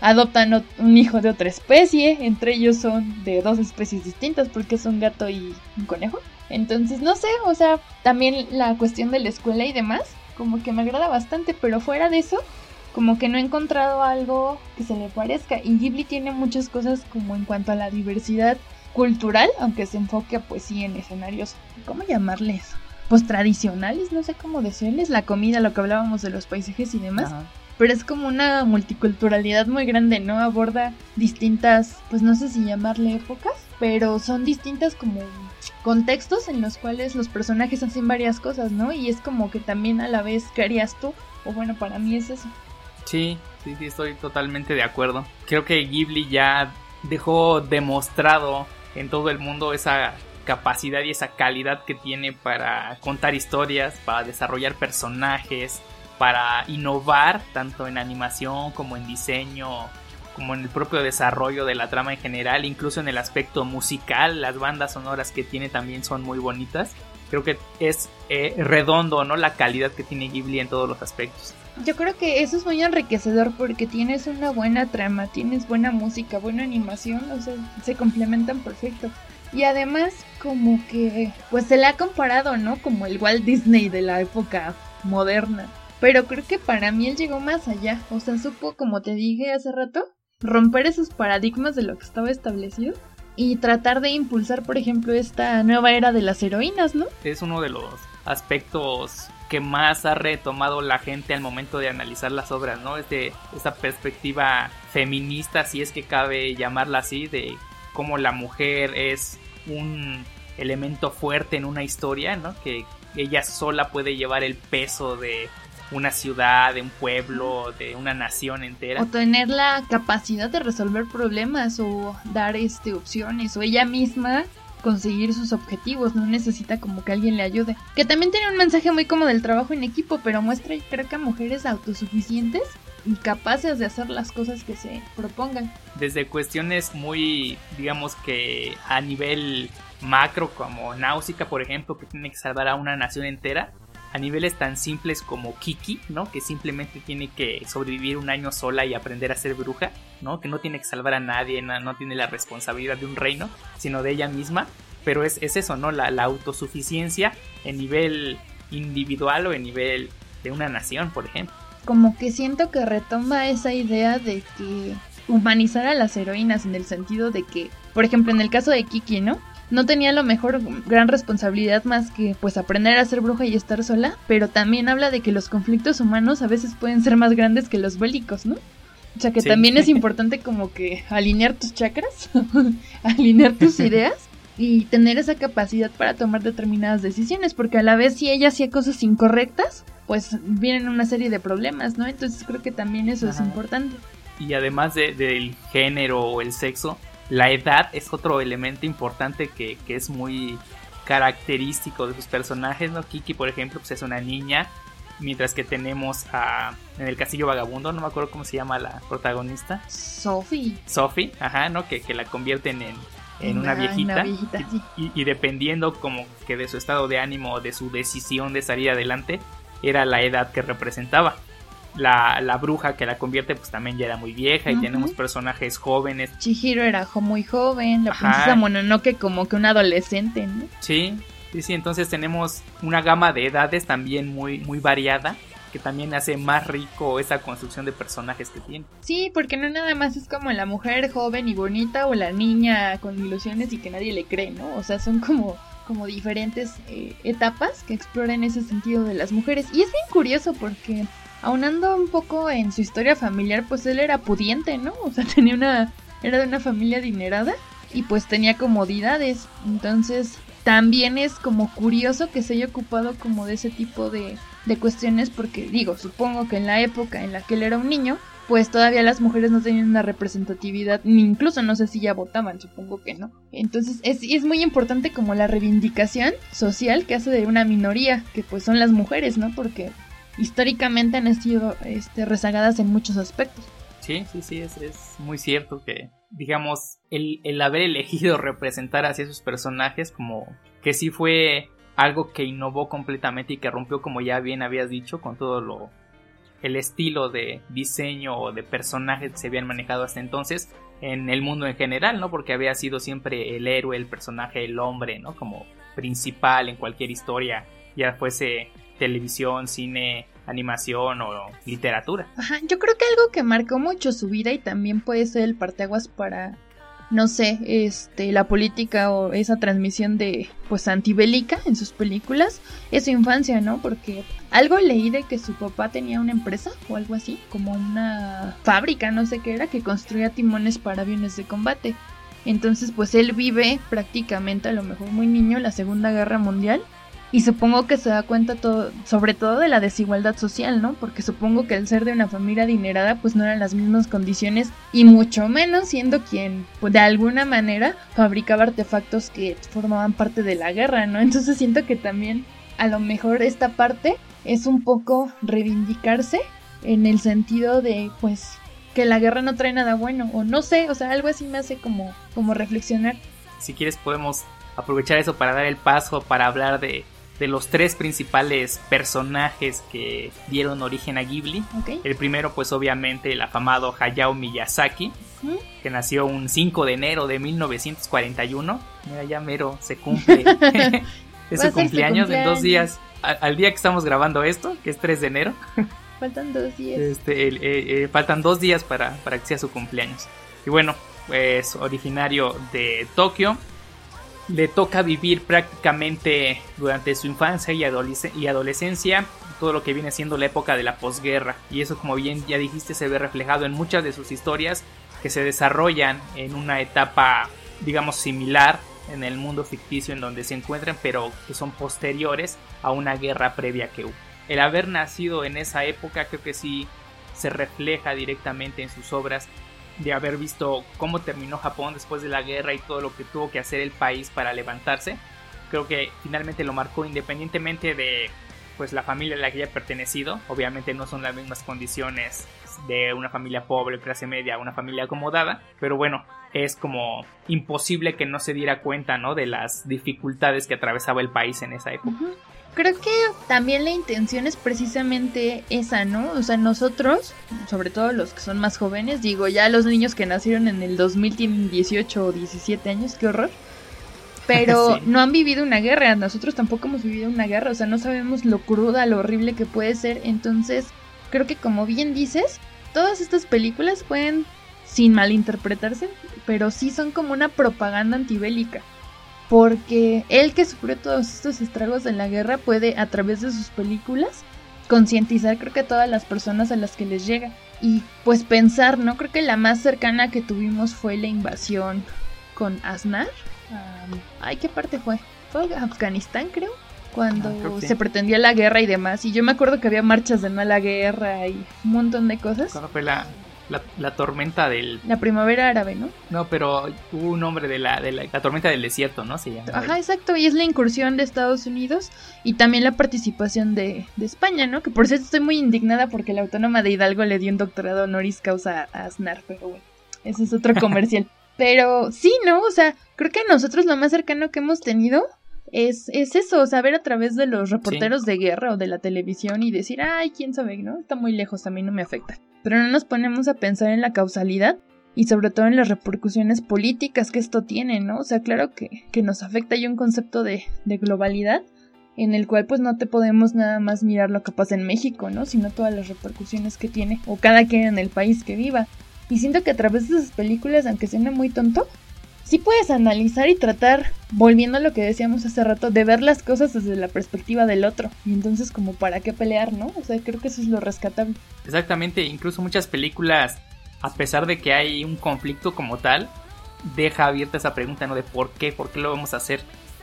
adoptan un hijo de otra especie, entre ellos son de dos especies distintas porque es un gato y un conejo. Entonces, no sé, o sea, también la cuestión de la escuela y demás, como que me agrada bastante, pero fuera de eso, como que no he encontrado algo que se le parezca. Y Ghibli tiene muchas cosas como en cuanto a la diversidad cultural, aunque se enfoque pues sí en escenarios, ¿cómo llamarles? Pues tradicionales, no sé cómo decirles, la comida, lo que hablábamos de los paisajes y demás. Pero es como una multiculturalidad muy grande, ¿no? Aborda distintas, pues no sé si llamarle épocas, pero son distintas como contextos en los cuales los personajes hacen varias cosas, ¿no? Y es como que también a la vez, ¿qué harías tú? O bueno, para mí es eso. Sí, sí, sí, estoy totalmente de acuerdo. Creo que Ghibli ya dejó demostrado en todo el mundo esa capacidad y esa calidad que tiene para contar historias, para desarrollar personajes, para innovar tanto en animación como en diseño, como en el propio desarrollo de la trama en general, incluso en el aspecto musical, las bandas sonoras que tiene también son muy bonitas. Creo que es eh, redondo, ¿no? La calidad que tiene Ghibli en todos los aspectos. Yo creo que eso es muy enriquecedor porque tienes una buena trama, tienes buena música, buena animación, o sea, se complementan perfecto. Y además, como que, pues se le ha comparado, ¿no? Como el Walt Disney de la época moderna. Pero creo que para mí él llegó más allá. O sea, supo, como te dije hace rato, romper esos paradigmas de lo que estaba establecido y tratar de impulsar, por ejemplo, esta nueva era de las heroínas, ¿no? Es uno de los aspectos que más ha retomado la gente al momento de analizar las obras, ¿no? Es de esa perspectiva feminista, si es que cabe llamarla así, de cómo la mujer es un elemento fuerte en una historia, ¿no? Que ella sola puede llevar el peso de una ciudad, de un pueblo, de una nación entera. O tener la capacidad de resolver problemas o dar este opciones o ella misma conseguir sus objetivos, no necesita como que alguien le ayude. Que también tiene un mensaje muy como del trabajo en equipo, pero muestra creo que mujeres autosuficientes y capaces de hacer las cosas que se propongan. Desde cuestiones muy, digamos que a nivel macro como Náusica, por ejemplo, que tiene que salvar a una nación entera, a niveles tan simples como Kiki, ¿no? Que simplemente tiene que sobrevivir un año sola y aprender a ser bruja, ¿no? Que no tiene que salvar a nadie, no, tiene la responsabilidad de un reino, sino de ella misma. Pero es, eso, ¿no? La, la, autosuficiencia en nivel individual o en nivel de una nación, por ejemplo. Como que siento que retoma esa idea de que humanizar a las heroínas en el sentido de que, por ejemplo, en el caso de Kiki, ¿no? No tenía a lo mejor gran responsabilidad más que pues aprender a ser bruja y estar sola, pero también habla de que los conflictos humanos a veces pueden ser más grandes que los bélicos, ¿no? O sea que también es importante como que alinear tus chakras, alinear tus ideas y tener esa capacidad para tomar determinadas decisiones, porque a la vez si ella hacía cosas incorrectas, pues vienen una serie de problemas, ¿no? Entonces creo que también eso es importante. Y además del género o el sexo, la edad es otro elemento importante que, es muy característico de sus personajes, ¿no? Kiki, por ejemplo, pues es una niña, mientras que tenemos a en el castillo vagabundo, no me acuerdo cómo se llama la protagonista. Sophie. Sophie, ajá, ¿no? Que, la convierten en, en una, viejita. y, dependiendo como que de su estado de ánimo, de su decisión de salir adelante, era la edad que representaba la, la, bruja que la convierte pues también ya era muy vieja y tenemos personajes jóvenes. Chihiro era muy joven, la princesa Mononoke como que un adolescente, ¿no? Sí, sí, sí, entonces tenemos una gama de edades también muy, muy variada que también hace más rico esa construcción de personajes que tiene. Sí, porque no nada más es como la mujer joven y bonita o la niña con ilusiones y que nadie le cree, ¿no? O sea, son como como diferentes eh, etapas que exploran ese sentido de las mujeres. Y es bien curioso porque aunando un poco en su historia familiar, pues él era pudiente, ¿no? O sea, tenía una, era de una familia adinerada y pues tenía comodidades. Entonces, también es como curioso que se haya ocupado como de ese tipo de, de cuestiones porque digo, supongo que en la época en la que él era un niño, pues todavía las mujeres no tenían una representatividad, ni incluso no sé si ya votaban, supongo que no. Entonces es, es muy importante como la reivindicación social que hace de una minoría, que pues son las mujeres, ¿no? Porque históricamente han sido este, rezagadas en muchos aspectos. Sí, sí, sí, es, es muy cierto que, digamos, el, el, haber elegido representar así a esos personajes como que sí fue algo que innovó completamente y que rompió, como ya bien habías dicho, con todo lo el estilo de diseño o de personajes que se habían manejado hasta entonces en el mundo en general, ¿no? Porque había sido siempre el héroe, el personaje, el hombre, ¿no? Como principal en cualquier historia, ya fuese televisión, cine, animación o literatura. Ajá, yo creo que algo que marcó mucho su vida y también puede ser el parteaguas para no sé, este, la política o esa transmisión de, pues, antibélica en sus películas, es su infancia, ¿no? Porque algo leí de que su papá tenía una empresa o algo así, como una fábrica, no sé qué era, que construía timones para aviones de combate. Entonces, pues él vive prácticamente, a lo mejor muy niño, la Segunda Guerra Mundial. Y supongo que se da cuenta todo, sobre todo de la desigualdad social, ¿no? Porque supongo que el ser de una familia adinerada, pues no eran las mismas condiciones y mucho menos siendo quien, pues de alguna manera, fabricaba artefactos que formaban parte de la guerra, ¿no? Entonces siento que también a lo mejor esta parte es un poco reivindicarse en el sentido de, pues, que la guerra no trae nada bueno, o no sé, o sea, algo así me hace como, como reflexionar. Si quieres podemos aprovechar eso para dar el paso, para hablar de, de los tres principales personajes que dieron origen a Ghibli. El primero, pues obviamente el afamado Hayao Miyazaki, que nació un 5 de enero de 1941. Mira, ya mero se cumple. es su cumpleaños, en dos días. Al, día que estamos grabando esto, que es 3 de enero. Faltan dos días. Este, eh, eh, faltan dos días para, para que sea su cumpleaños. Y bueno, pues originario de Tokio. Le toca vivir prácticamente durante su infancia y, adolescencia todo lo que viene siendo la época de la posguerra. Y eso, como bien ya dijiste, se ve reflejado en muchas de sus historias que se desarrollan en una etapa, digamos, similar en el mundo ficticio en donde se encuentran, pero que son posteriores a una guerra previa que hubo el haber nacido en esa época creo que sí se refleja directamente en sus obras de haber visto cómo terminó Japón después de la guerra y todo lo que tuvo que hacer el país para levantarse. Creo que finalmente lo marcó independientemente de pues la familia a la que haya pertenecido. Obviamente no son las mismas condiciones de una familia pobre, clase media, una familia acomodada, pero bueno, es como imposible que no se diera cuenta, ¿no? De las dificultades que atravesaba el país en esa época. Creo que también la intención es precisamente esa, ¿no? O sea, nosotros, sobre todo los que son más jóvenes, digo, ya los niños que nacieron en el 2000 tienen 18 o 17 años, qué horror. Pero no han vivido una guerra, nosotros tampoco hemos vivido una guerra, o sea, no sabemos lo cruda, lo horrible que puede ser. Entonces, creo que como bien dices, todas estas películas pueden, sin malinterpretarse, pero sí son como una propaganda antibélica porque él que sufrió todos estos estragos de la guerra puede a través de sus películas concientizar creo que a todas las personas a las que les llega y pues pensar, ¿no? Creo que la más cercana que tuvimos fue la invasión con Aznar. ay, ¿qué parte fue? Fue Afganistán, creo cuando ah, se pretendía la guerra y demás. Y yo me acuerdo que había marchas de no a la guerra y un montón de cosas. ¿Cuándo fue la, la, tormenta del... La primavera árabe, ¿no? No, pero hubo un nombre de la, de la, tormenta del desierto, ¿no? Se llama. Ajá, exacto, y es la incursión de Estados Unidos y también la participación de, de España, ¿no? Que por cierto estoy muy indignada porque la autónoma de Hidalgo le dio un doctorado honoris causa a Aznar, pero bueno, ese es otro comercial. pero sí, ¿no? O sea, creo que nosotros lo más cercano que hemos tenido es, es eso, saber a través de los reporteros de guerra o de la televisión y decir, ay, quién sabe, ¿no? Está muy lejos, a mí no me afecta. Pero no nos ponemos a pensar en la causalidad y sobre todo en las repercusiones políticas que esto tiene, ¿no? O sea, claro que, que nos afecta hay un concepto de, de globalidad en el cual pues no te podemos nada más mirar lo que pasa en México, ¿no? Sino todas las repercusiones que tiene o cada quien en el país que viva. Y siento que a través de esas películas, aunque suene muy tonto, sí puedes analizar y tratar, volviendo a lo que decíamos hace rato, de ver las cosas desde la perspectiva del otro. Y entonces como para qué pelear, ¿no? O sea, creo que eso es lo rescatable. Exactamente, incluso muchas películas, a pesar de que hay un conflicto como tal, deja abierta esa pregunta, ¿no? De por qué, por qué lo vamos a hacer.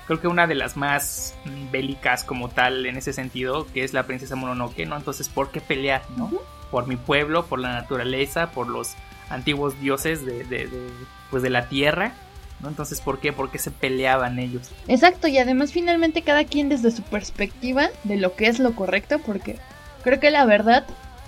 Creo que una de las más bélicas como tal en ese sentido, que es la princesa Mononoke, ¿no? Entonces, ¿por qué pelear, ¿no? Por mi pueblo, por la naturaleza, por los antiguos dioses de, de, de pues de la tierra ¿no? Entonces, ¿por qué? ¿Por qué se peleaban ellos? Exacto, y además finalmente cada quien desde su perspectiva de lo que es lo correcto, porque creo que la verdad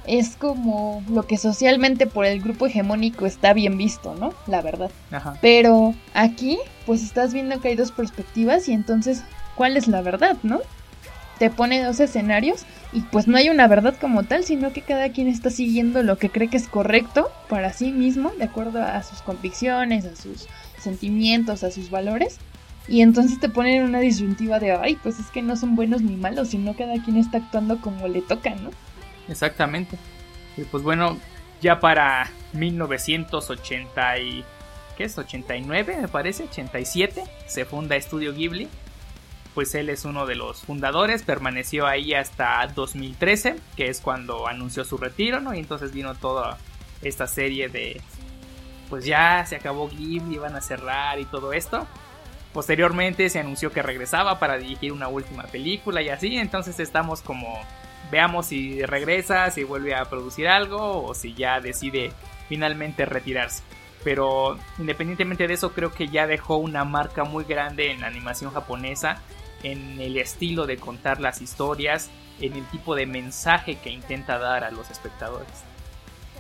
es como lo que socialmente por el grupo hegemónico está bien visto, ¿no? La verdad. Ajá. Pero aquí, pues estás viendo que hay dos perspectivas y entonces, ¿cuál es la verdad, no? Te pone dos escenarios y pues no hay una verdad como tal, sino que cada quien está siguiendo lo que cree que es correcto para sí mismo, de acuerdo a sus convicciones, a sus sentimientos, a sus valores. Y entonces te ponen en una disyuntiva de, ay, pues es que no son buenos ni malos, sino cada quien está actuando como le toca, ¿no? Exactamente. Y pues bueno, ya para 1980 y... ¿Qué es? 89 me parece, 87, se funda Estudio Ghibli. Pues él es uno de los fundadores, permaneció ahí hasta 2013, que es cuando anunció su retiro, ¿no? Y entonces vino toda esta serie de pues ya se acabó Ghibli, iban a cerrar y todo esto. Posteriormente se anunció que regresaba para dirigir una última película y así, entonces estamos como veamos si regresa, si vuelve a producir algo o si ya decide finalmente retirarse. Pero independientemente de eso, creo que ya dejó una marca muy grande en la animación japonesa, en el estilo de contar las historias, en el tipo de mensaje que intenta dar a los espectadores.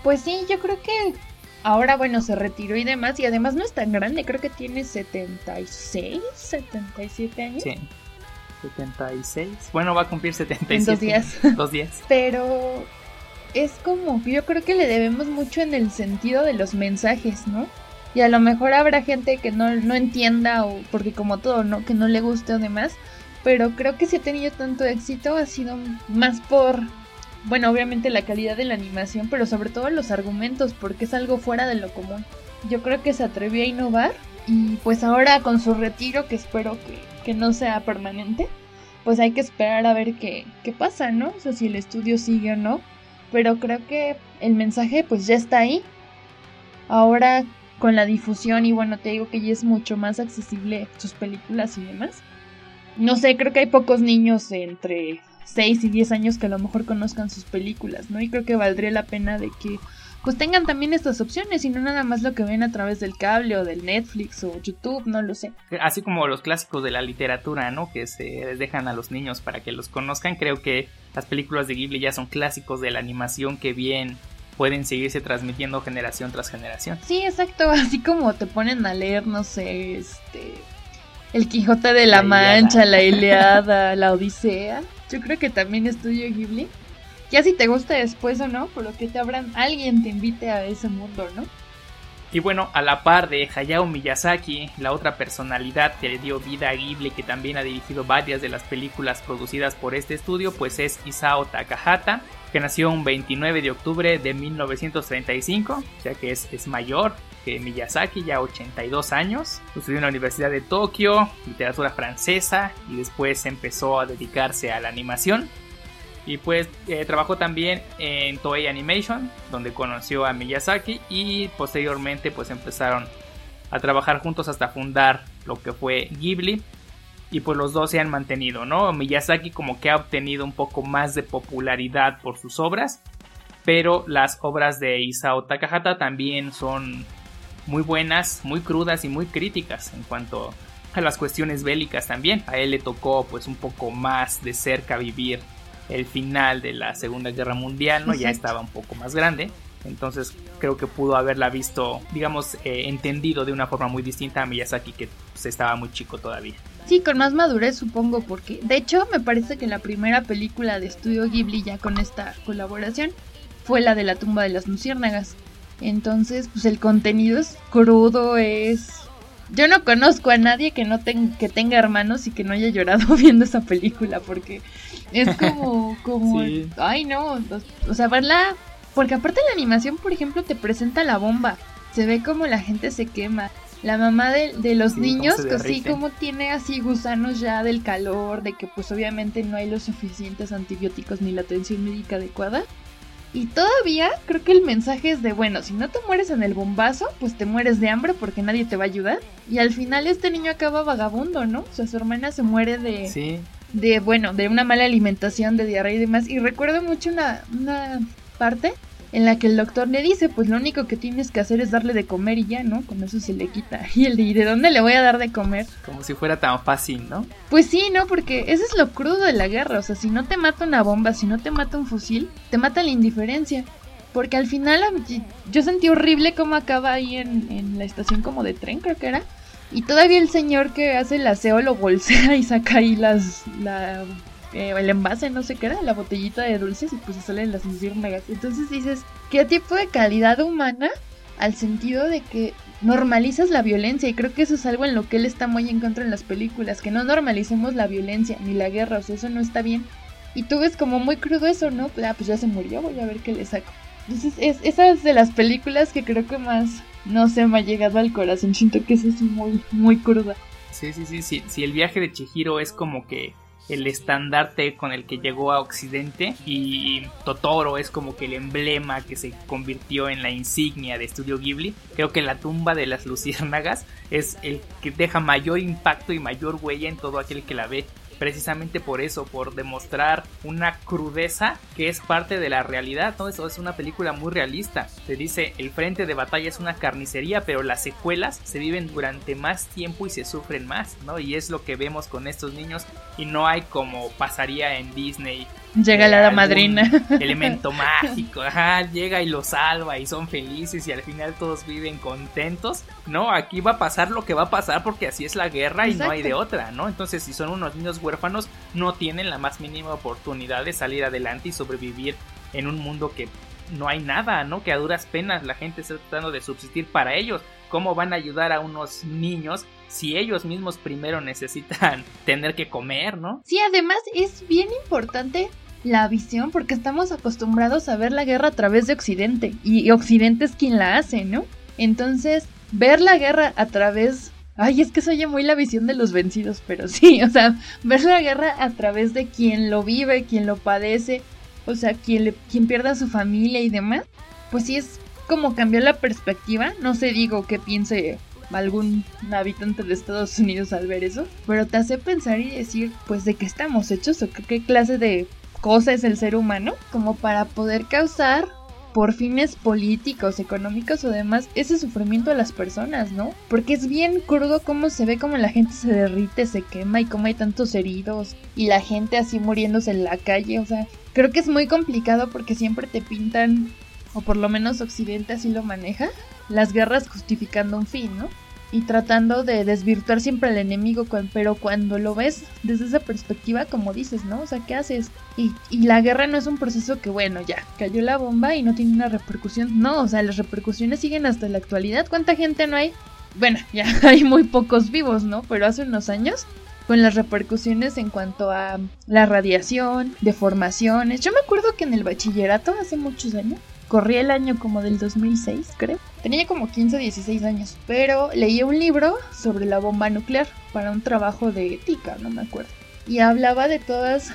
Pues sí, yo creo que ahora, bueno, se retiró y demás, y además no es tan grande, creo que tiene 76, 77 años. Sí. 76. Bueno, va a cumplir 77. En dos días. Dos días. Pero es como, yo creo que le debemos mucho en el sentido de los mensajes, ¿no? Y a lo mejor habrá gente que no, no entienda o porque como todo, ¿no? Que no le guste o demás. Pero creo que si ha tenido tanto éxito ha sido más por, bueno, obviamente la calidad de la animación, pero sobre todo los argumentos, porque es algo fuera de lo común. Yo creo que se atrevió a innovar y pues ahora con su retiro, que espero que, que no sea permanente, pues hay que esperar a ver qué, qué pasa, ¿no? O sea, si el estudio sigue o no pero creo que el mensaje pues ya está ahí. Ahora con la difusión y bueno, te digo que ya es mucho más accesible sus películas y demás. No sé, creo que hay pocos niños entre 6 y 10 años que a lo mejor conozcan sus películas, ¿no? Y creo que valdría la pena de que pues tengan también estas opciones y no nada más lo que ven a través del cable o del Netflix o YouTube, no lo sé. Así como los clásicos de la literatura, ¿no? Que se les dejan a los niños para que los conozcan, creo que las películas de Ghibli ya son clásicos de la animación que bien pueden seguirse transmitiendo generación tras generación. Sí, exacto, así como te ponen a leer, no sé, este El Quijote de la, Mancha, la Ileada, la Odisea. Yo creo que también estudio Ghibli ya si te gusta después o no, por lo que te abran, alguien te invite a ese mundo, ¿no? Y bueno, a la par de Hayao Miyazaki, la otra personalidad que le dio vida a Ghibli, que también ha dirigido varias de las películas producidas por este estudio, pues es Isao Takahata, que nació un 29 de octubre de 1935, o sea que es, es mayor que Miyazaki, ya 82 años. Estudió en la Universidad de Tokio, literatura francesa, y después empezó a dedicarse a la animación. Y pues eh, trabajó también en Toei Animation, donde conoció a Miyazaki y posteriormente pues empezaron a trabajar juntos hasta fundar lo que fue Ghibli. Y pues los dos se han mantenido, ¿no? Miyazaki como que ha obtenido un poco más de popularidad por sus obras, pero las obras de Isao Takahata también son muy buenas, muy crudas y muy críticas en cuanto a las cuestiones bélicas también. A él le tocó pues un poco más de cerca vivir el final de la Segunda Guerra Mundial, ¿no? Ya estaba un poco más grande. Entonces creo que pudo haberla visto, digamos, eh, entendido de una forma muy distinta a Miyazaki, que pues, estaba muy chico todavía. Sí, con más madurez supongo, porque de hecho me parece que la primera película de estudio Ghibli ya con esta colaboración fue la de la tumba de las luciérnagas. Entonces, pues el contenido es crudo, es... Yo no conozco a nadie que no que tenga hermanos y que no haya llorado viendo esa película, porque es como, como, ay no, o sea, verla, porque aparte la animación, por ejemplo, te presenta la bomba, se ve como la gente se quema. La mamá de, de los niños, que sí, como tiene así gusanos ya del calor, de que pues obviamente no hay los suficientes antibióticos ni la atención médica adecuada. Y todavía creo que el mensaje es de, bueno, si no te mueres en el bombazo, pues te mueres de hambre porque nadie te va a ayudar. Y al final este niño acaba vagabundo, ¿no? O sea, su hermana se muere de, sí de, bueno, de una mala alimentación, de diarrea y demás. Y recuerdo mucho una, una parte en la que el doctor le dice, pues lo único que tienes que hacer es darle de comer y ya, ¿no? Con eso se le quita. Y el de, ¿y de dónde le voy a dar de comer? Como si fuera tan fácil, ¿no? Pues sí, ¿no? Porque eso es lo crudo de la guerra. O sea, si no te mata una bomba, si no te mata un fusil, te mata la indiferencia. Porque al final yo sentí horrible cómo acaba ahí en, en la estación como de tren, creo que era y todavía el señor que hace el aseo lo bolsea y saca ahí las, la, eh, el envase, no sé qué era, la botellita de dulces y pues salen las luciérnagas. Entonces dices, ¿qué tipo de calidad humana? Al sentido de que normalizas la violencia y creo que eso es algo en lo que él está muy en contra en las películas, que no normalicemos la violencia ni la guerra, o sea, eso no está bien. Y tú ves como muy crudo eso, ¿no? Ah, pues ya se murió, voy a ver qué le saco. Entonces, es, esa es de las películas que creo que más no se me ha llegado al corazón. Siento que eso es muy, muy cruda. Sí, sí, sí, sí. Si el viaje de Chihiro es como que el estandarte con el que llegó a Occidente y Totoro es como que el emblema que se convirtió en la insignia de Estudio Ghibli. Creo que la tumba de las luciérnagas es el que deja mayor impacto y mayor huella en todo aquel que la ve precisamente por eso, por demostrar una crudeza que es parte de la realidad, ¿no? Eso es una película muy realista. Se dice, el frente de batalla es una carnicería, pero las secuelas se viven durante más tiempo y se sufren más, ¿no? Y es lo que vemos con estos niños y no hay como pasaría en Disney Llega la madrina. Elemento mágico, ajá, llega y lo salva y son felices y al final todos viven contentos. No, aquí va a pasar lo que va a pasar porque así es la guerra y no hay de otra, ¿no? Entonces, si son unos niños huérfanos, no tienen la más mínima oportunidad de salir adelante y sobrevivir en un mundo que no hay nada, ¿no? Que a duras penas la gente está tratando de subsistir para ellos. ¿Cómo van a ayudar a unos niños si ellos mismos primero necesitan tener que comer, ¿no? Sí, además es bien importante la visión porque estamos acostumbrados a ver la guerra a través de Occidente y Occidente es quien la hace, ¿no? Entonces, ver la guerra a través... Ay, es que se oye muy la visión de los vencidos, pero sí, o sea, ver la guerra a través de quien lo vive, quien lo padece, o sea, quien, quien pierde a su familia y demás, pues sí es como cambiar la perspectiva. No sé, digo, qué piense algún habitante de Estados Unidos al ver eso, pero te hace pensar y decir, pues, de qué estamos hechos o qué clase de cosa es el ser humano como para poder causar por fines políticos, económicos o demás ese sufrimiento a las personas, ¿no? Porque es bien crudo cómo se ve como la gente se derrite, se quema y cómo hay tantos heridos y la gente así muriéndose en la calle, o sea, creo que es muy complicado porque siempre te pintan, o por lo menos Occidente así lo maneja, las guerras justificando un fin, ¿no? Y tratando de desvirtuar siempre al enemigo, pero cuando lo ves desde esa perspectiva, como dices, ¿no? O sea, ¿qué haces? Y, y, la guerra no es un proceso que, bueno, ya, cayó la bomba y no tiene una repercusión. No, o sea, las repercusiones siguen hasta la actualidad. ¿Cuánta gente no hay? Bueno, ya hay muy pocos vivos, ¿no? Pero hace unos años, con las repercusiones en cuanto a la radiación, deformaciones. Yo me acuerdo que en el bachillerato, hace muchos años, corría el año como del 2006, creo. Tenía como 15 o 16 años, pero leí un libro sobre la bomba nuclear para un trabajo de ética, no me acuerdo. Y hablaba de todas,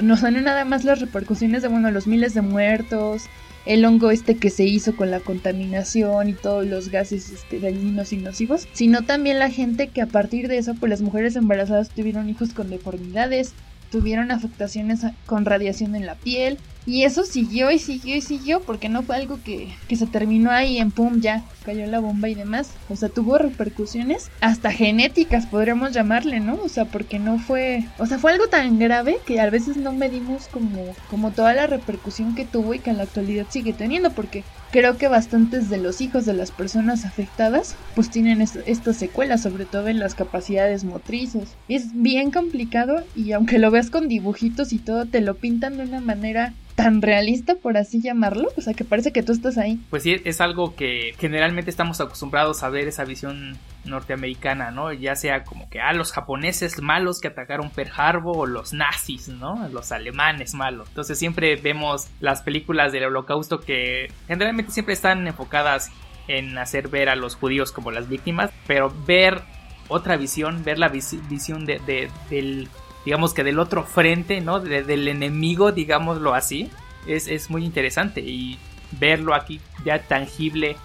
no son nada más las repercusiones de, bueno, los miles de muertos, el hongo este que se hizo con la contaminación y todos los gases este, dañinos y nocivos, sino también la gente que a partir de eso, pues las mujeres embarazadas tuvieron hijos con deformidades, tuvieron afectaciones con radiación en la piel, y eso siguió y siguió y siguió porque no fue algo que, que, se terminó ahí en pum, ya cayó la bomba y demás. O sea, tuvo repercusiones hasta genéticas, podríamos llamarle, ¿no? O sea, porque no fue... O sea, fue algo tan grave que a veces no medimos como, como toda la repercusión que tuvo y que en la actualidad sigue teniendo porque creo que bastantes de los hijos de las personas afectadas pues tienen estas secuelas, sobre todo en las capacidades motrices. Es bien complicado y aunque lo veas con dibujitos y todo, te lo pintan de una manera tan realista, por así llamarlo, o sea, que parece que tú estás ahí. Pues sí, es algo que generalmente estamos acostumbrados a ver esa visión norteamericana, ¿no? Ya sea como que, ah, los japoneses malos que atacaron Pearl Harbor o los nazis, ¿no? Los alemanes malos. Entonces siempre vemos las películas del holocausto que generalmente siempre están enfocadas en hacer ver a los judíos como las víctimas, pero ver otra visión, ver la visión de, del digamos que del otro frente, ¿no? del enemigo, digámoslo así, es, es muy interesante y verlo aquí ya tangible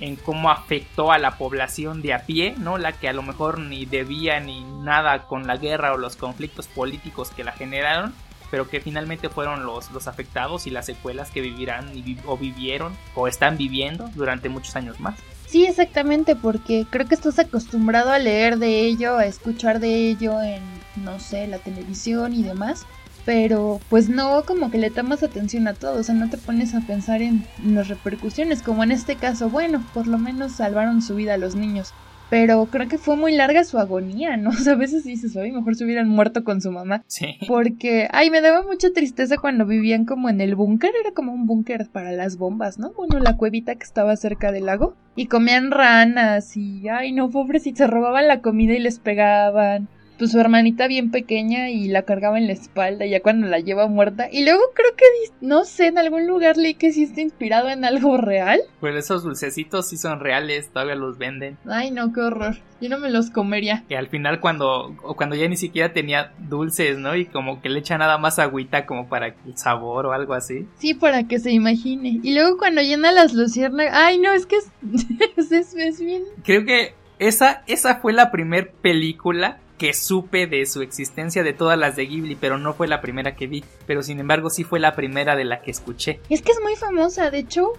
en cómo afectó a la población de a pie, ¿no? La que a lo mejor ni debía ni nada con la guerra o los conflictos políticos que la generaron, pero que finalmente fueron los, los afectados y las secuelas que vivirán o vivieron o están viviendo durante muchos años más. Sí, exactamente, porque creo que estás acostumbrado a leer de ello, a escuchar de ello en no sé, la televisión y demás, pero pues no como que le tomas atención a todo, o sea, no te pones a pensar en las repercusiones, como en este caso, bueno, por lo menos salvaron su vida a los niños, pero creo que fue muy larga su agonía, ¿no? O sea, a veces dices, oye, mejor se hubieran muerto con su mamá. Sí. Porque, ay, me daba mucha tristeza cuando vivían como en el búnker, era como un búnker para las bombas, ¿no? Bueno, la cuevita que estaba cerca del lago. Y comían ranas y, ay, no, pobrecitos, se robaban la comida y les pegaban pues su hermanita bien pequeña y la cargaba en la espalda ya cuando la lleva muerta. Y luego creo que, no sé, en algún lugar leí que sí está inspirado en algo real. Pues esos dulcecitos sí son reales, todavía los venden. Ay, no, qué horror. Yo no me los comería. Y al final cuando, cuando ya ni siquiera tenía dulces, ¿no? Y como que le echa nada más agüita como para el sabor o algo así. Sí, para que se imagine. Y luego cuando llena las luciérnagas... Ay, no, es que es, es, es bien... Creo que esa, esa fue la primer película que supe de su existencia de todas las de Ghibli, pero no fue la primera que vi. Pero sin embargo sí fue la primera de la que escuché. Es que es muy famosa, de hecho,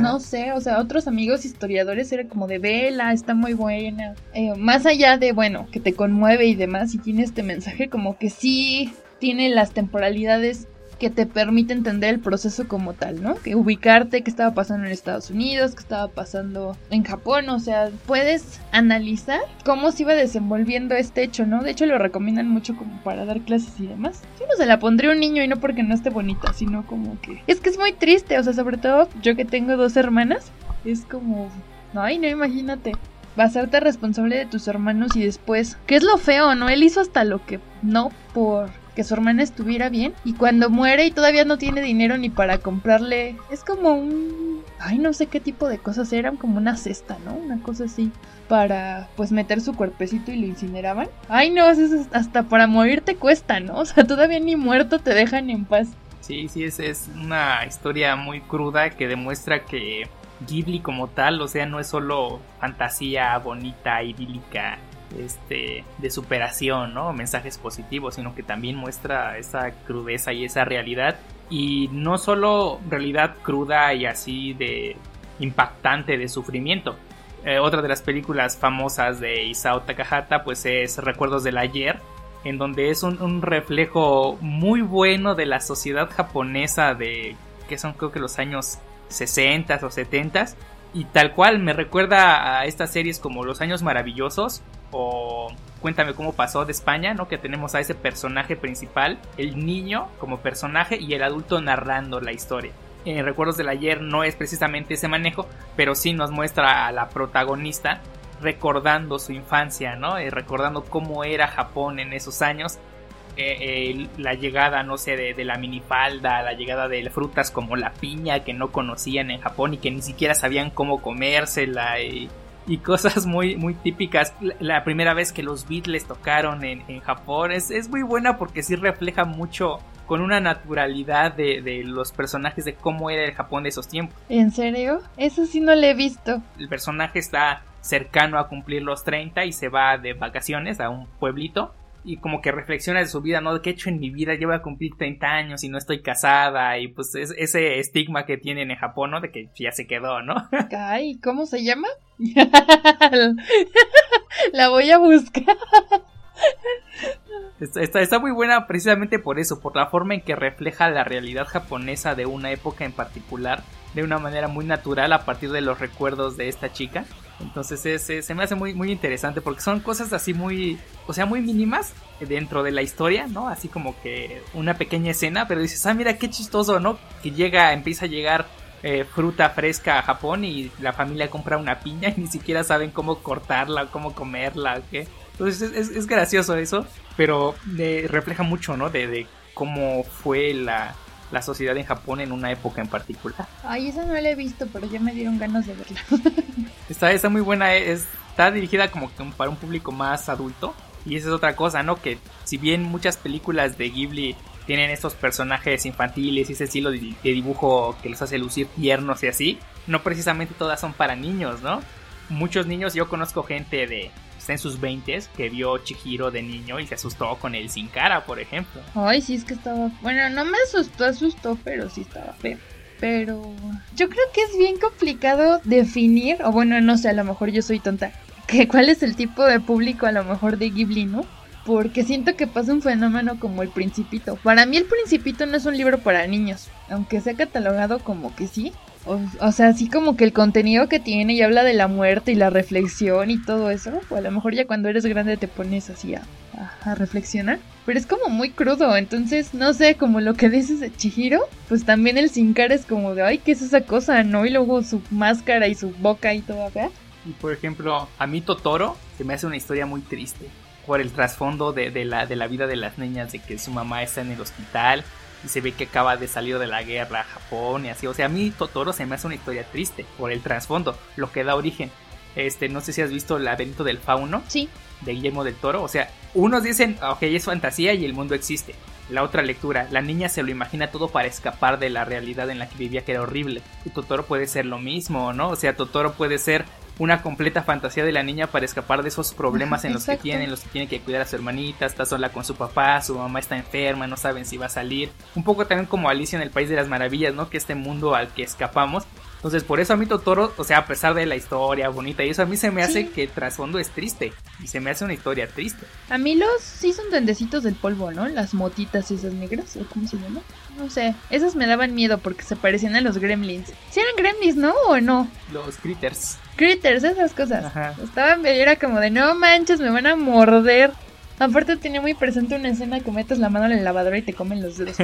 no sé, o sea, otros amigos historiadores eran como de vela, está muy buena. Eh, más allá de, bueno, que te conmueve y demás, y tiene este mensaje como que sí tiene las temporalidades que te permite entender el proceso como tal, ¿no? Que ubicarte qué estaba pasando en Estados Unidos, qué estaba pasando en Japón, o sea, puedes analizar cómo se iba desenvolviendo este hecho, ¿no? De hecho lo recomiendan mucho como para dar clases y demás. Yo no se la pondría un niño y no porque no esté bonita, sino como que es que es muy triste, o sea, sobre todo yo que tengo dos hermanas, es como, ay, no, imagínate hacerte responsable de tus hermanos y después, ¿qué es lo feo, no? Él hizo hasta lo que no por que su hermana estuviera bien y cuando muere y todavía no tiene dinero ni para comprarle, es como un... Ay, no sé qué tipo de cosas eran, como una cesta, ¿no? Una cosa así para pues meter su cuerpecito y lo incineraban. Ay, no, eso hasta para morir te cuesta, ¿no? O sea, todavía ni muerto te dejan en paz. Sí, sí, es, es una historia muy cruda que demuestra que Ghibli como tal, o sea, no es solo fantasía bonita, idílica, este, de superación, ¿no? Mensajes positivos, sino que también muestra esa crudeza y esa realidad. Y no solo realidad cruda y así de impactante de sufrimiento. Eh, otra de las películas famosas de Isao Takahata pues es Recuerdos del ayer, en donde es un, un reflejo muy bueno de la sociedad japonesa de que son creo que los años 60 o 70 y tal cual me recuerda a estas series como Los Años Maravillosos o Cuéntame cómo pasó de España, ¿no? Que tenemos a ese personaje principal, el niño como personaje y el adulto narrando la historia. En Recuerdos del Ayer no es precisamente ese manejo, pero sí nos muestra a la protagonista recordando su infancia, ¿no? Eh, recordando cómo era Japón en esos años eh, la llegada, no sé, de, la minifalda, la llegada de frutas como la piña que no conocían en Japón y que ni siquiera sabían cómo comérsela cosas muy, muy típicas. La, primera vez que los Beatles tocaron en, Japón es, es, muy buena porque sí refleja mucho con una naturalidad de, de, los personajes de cómo era el Japón de esos tiempos. ¿En serio? Eso sí no lo he visto. El personaje está cercano a cumplir los 30 y se va de vacaciones a un pueblito y como que reflexiona de su vida, ¿no? ¿Qué he hecho en mi vida? Voy a cumplir 30 años y no estoy casada y pues es, ese estigma que tienen en Japón, ¿no? De que ya se quedó, ¿no? Ay, ¿cómo se llama? La voy a buscar. Está, está, muy buena precisamente por eso, por la forma en que refleja la realidad japonesa de una época en particular, de una manera muy natural a partir de los recuerdos de esta chica. Entonces se me hace muy, muy interesante porque son cosas así muy, o sea, muy mínimas dentro de la historia, ¿no? Así como que una pequeña escena, pero dices, ah, mira qué chistoso, ¿no? Que llega, empieza a llegar eh, fruta fresca a Japón y la familia compra una piña y ni siquiera saben cómo cortarla, cómo comerla, ¿qué? Entonces es, gracioso eso, pero eh, refleja mucho, ¿no? De, cómo fue la, sociedad en Japón en una época en particular. Ay, esa no la he visto, pero ya me dieron ganas de verla. está, está muy buena, está dirigida como que para un público más adulto. Y esa es otra cosa, ¿no? Que si bien muchas películas de Ghibli tienen estos personajes infantiles y ese estilo de, dibujo que los hace lucir tiernos y así, no precisamente todas son para niños, ¿no? Muchos niños, yo conozco gente de en sus 20 que vio Chihiro de niño y se asustó con él sin cara, por ejemplo. Ay, sí, es que estaba. Bueno, no me asustó, asustó, pero sí estaba feo. Pero yo creo que es bien complicado definir, o bueno, no sé, a lo mejor yo soy tonta, que cuál es el tipo de público a lo mejor de Ghibli, ¿no? Porque siento que pasa un fenómeno como el Principito. Para mí el Principito no es un libro para niños, aunque sea catalogado como que sí. O, sea, así como que el contenido que tiene y habla de la muerte y la reflexión y todo eso, o a lo mejor ya cuando eres grande te pones así a, a, reflexionar. Pero es como muy crudo, entonces no sé, como lo que dices de Chihiro, pues también el sin cara es como de, ay, ¿qué es esa cosa? ¿No? Y luego su máscara y su boca y todo acá. Y por ejemplo, a mí Totoro se me hace una historia muy triste por el trasfondo de, de, la, de la vida de las niñas, de que su mamá está en el hospital y se ve que acaba de salir de la guerra a Japón y así. O sea, a mí Totoro se me hace una historia triste por el trasfondo, lo que da origen. Este, no sé si has visto El laberinto del fauno. Sí. De Guillermo del Toro. O sea, unos dicen, ok, es fantasía y el mundo existe. La otra lectura, la niña se lo imagina todo para escapar de la realidad en la que vivía, que era horrible. Y Totoro puede ser lo mismo, ¿no? O sea, Totoro puede ser una completa fantasía de la niña para escapar de esos problemas en los que tiene, en los que tiene que cuidar a su hermanita, está sola con su papá, su mamá está enferma, no saben si va a salir. Un poco también como Alicia en el País de las Maravillas, ¿no? Que este mundo al que escapamos entonces, por eso a mí Totoro, o sea, a pesar de la historia bonita y eso, a mí se me hace que el trasfondo es triste. Y se me hace una historia triste. A mí los sí son tendecitos del polvo, ¿no? Las motitas esas negras, ¿o cómo se llama? No sé. Esas me daban miedo porque se parecían a los gremlins. ¿Sí eran gremlins, no? ¿O no? Los critters. Critters, esas cosas. Ajá. Estaban, era como de no manches, me van a morder. Aparte tenía muy presente una escena que metes la mano en la lavadora y te comen los dedos.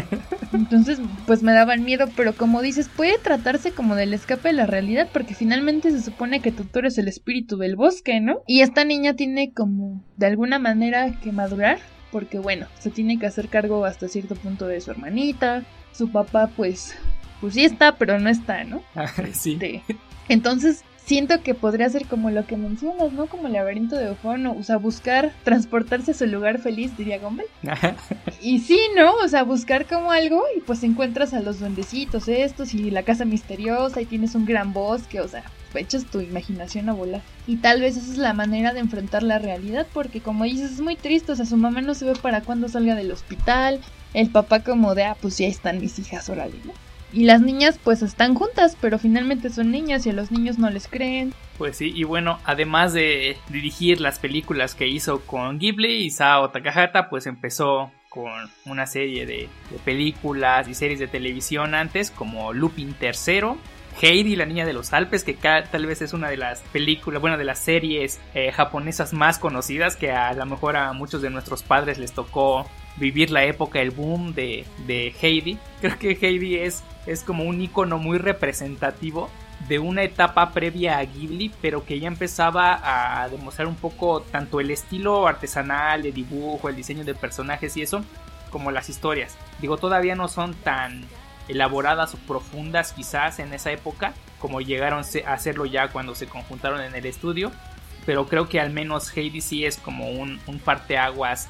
Entonces, pues me daban miedo, pero como dices, puede tratarse como del escape de la realidad, porque finalmente se supone que Totoro es el espíritu del bosque, ¿no? Y esta niña tiene como, de alguna manera, que madurar, porque bueno, se tiene que hacer cargo hasta cierto punto de su hermanita. Su papá, pues, pues sí está, pero no está, ¿no? sí. Este, entonces, siento que podría ser como lo que mencionas, ¿no? Como el laberinto de Ofono, o sea, buscar transportarse a su lugar feliz, diría Gumball. y sí, ¿no? O sea, buscar como algo y pues encuentras a los duendecitos estos y la casa misteriosa y tienes un gran bosque, o sea, echas tu imaginación a volar. Y tal vez esa es la manera de enfrentar la realidad, porque como dices, es muy triste, o sea, su mamá no se ve para cuando salga del hospital, el papá como de, ah, pues ya están mis hijas, órale, ¿no? Y las niñas pues están juntas, pero finalmente son niñas y a los niños no les creen. Pues sí, y bueno, además de dirigir las películas que hizo con Ghibli, Isao Takahata pues empezó con una serie de, películas y series de televisión antes como Lupin III, Heidi, la niña de los Alpes, que tal vez es una de las películas, bueno, de las series eh, japonesas más conocidas que a lo mejor a muchos de nuestros padres les tocó vivir la época, el boom de, de Heidi. Creo que Heidi es es como un icono muy representativo de una etapa previa a Ghibli, pero que ya empezaba a demostrar un poco tanto el estilo artesanal de dibujo, el diseño de personajes y eso, como las historias. Digo, todavía no son tan elaboradas o profundas quizás en esa época como llegaron a hacerlo ya cuando se conjuntaron en el estudio, pero creo que al menos Heidi sí es como un, un parteaguas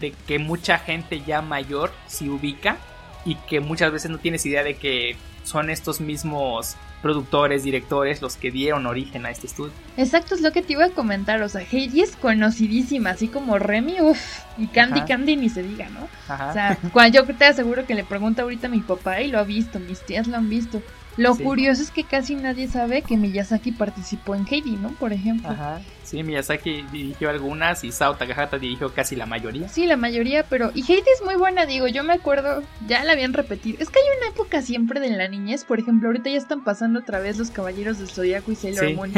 de que mucha gente ya mayor se ubica y que muchas veces no tienes idea de que son estos mismos productores, directores los que dieron origen a este estudio. Exacto, es lo que te iba a comentar, o sea, Heidi es conocidísima, así como Remy, uff, y Candy Candy ni se diga, ¿no? O sea, cuando yo te aseguro que le pregunto ahorita a mi papá y lo ha visto, mis tías lo han visto. Lo curioso es que casi nadie sabe que Miyazaki participó en Heidi, ¿no? Por ejemplo. Ajá. Sí, Miyazaki dirigió algunas y Sao Takahata dirigió casi la mayoría. Sí, la mayoría, pero... Y Heidi es muy buena, digo, yo me acuerdo, ya la habían repetido. Es que hay una época siempre de la niñez, por ejemplo, ahorita ya están pasando otra vez Los Caballeros del Zodiaco y Sailor Moon.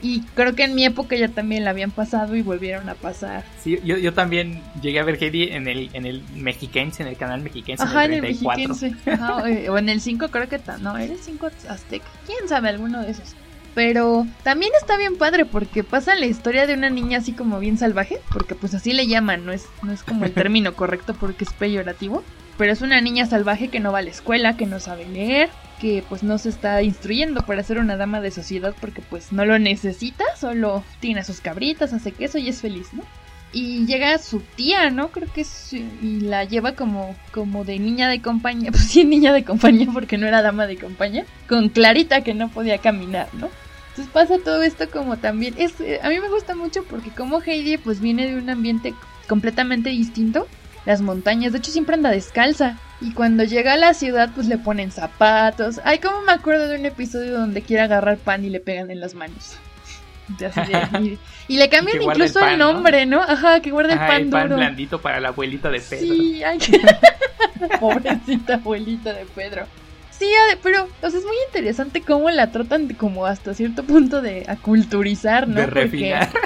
Y creo que en mi época ya también la habían pasado y volvieron a pasar. Sí, yo, yo también llegué a ver Heidi en el, en el Mexiquense, en el canal Mexiquense. Ajá, en el, 34. Ajá, o en el 5 creo que no, era el 5 Azteca. ¿Quién sabe? Alguno de esos. Pero también está bien padre porque pasa la historia de una niña así como bien salvaje, porque pues así le llaman, no es, no es como el término correcto porque es peyorativo. Pero es una niña salvaje que no va a la escuela, que no sabe leer, que pues no se está instruyendo para ser una dama de sociedad porque pues no lo necesita, solo tiene sus cabritas, hace queso y es feliz, ¿no? Y llega su tía, ¿no? Creo que es, y la lleva como, como de niña de compañía, pues sí, niña de compañía porque no era dama de compañía, con Clarita que no podía caminar, ¿no? Entonces pasa todo esto como también, es, eh, a mí me gusta mucho porque como Heidi pues viene de un ambiente completamente distinto, las montañas, de hecho siempre anda descalza, y cuando llega a la ciudad, pues le ponen zapatos. Ay, como me acuerdo de un episodio donde quiere agarrar pan y le pegan en las manos. y, le cambian incluso el, nombre, ¿no? Ajá, que guarda el pan el pan blandito para la abuelita de Pedro. Sí, ay, pobrecita abuelita de Pedro. Sí, pero o sea, es muy interesante cómo la tratan como hasta cierto punto de aculturizar, ¿no? De refinar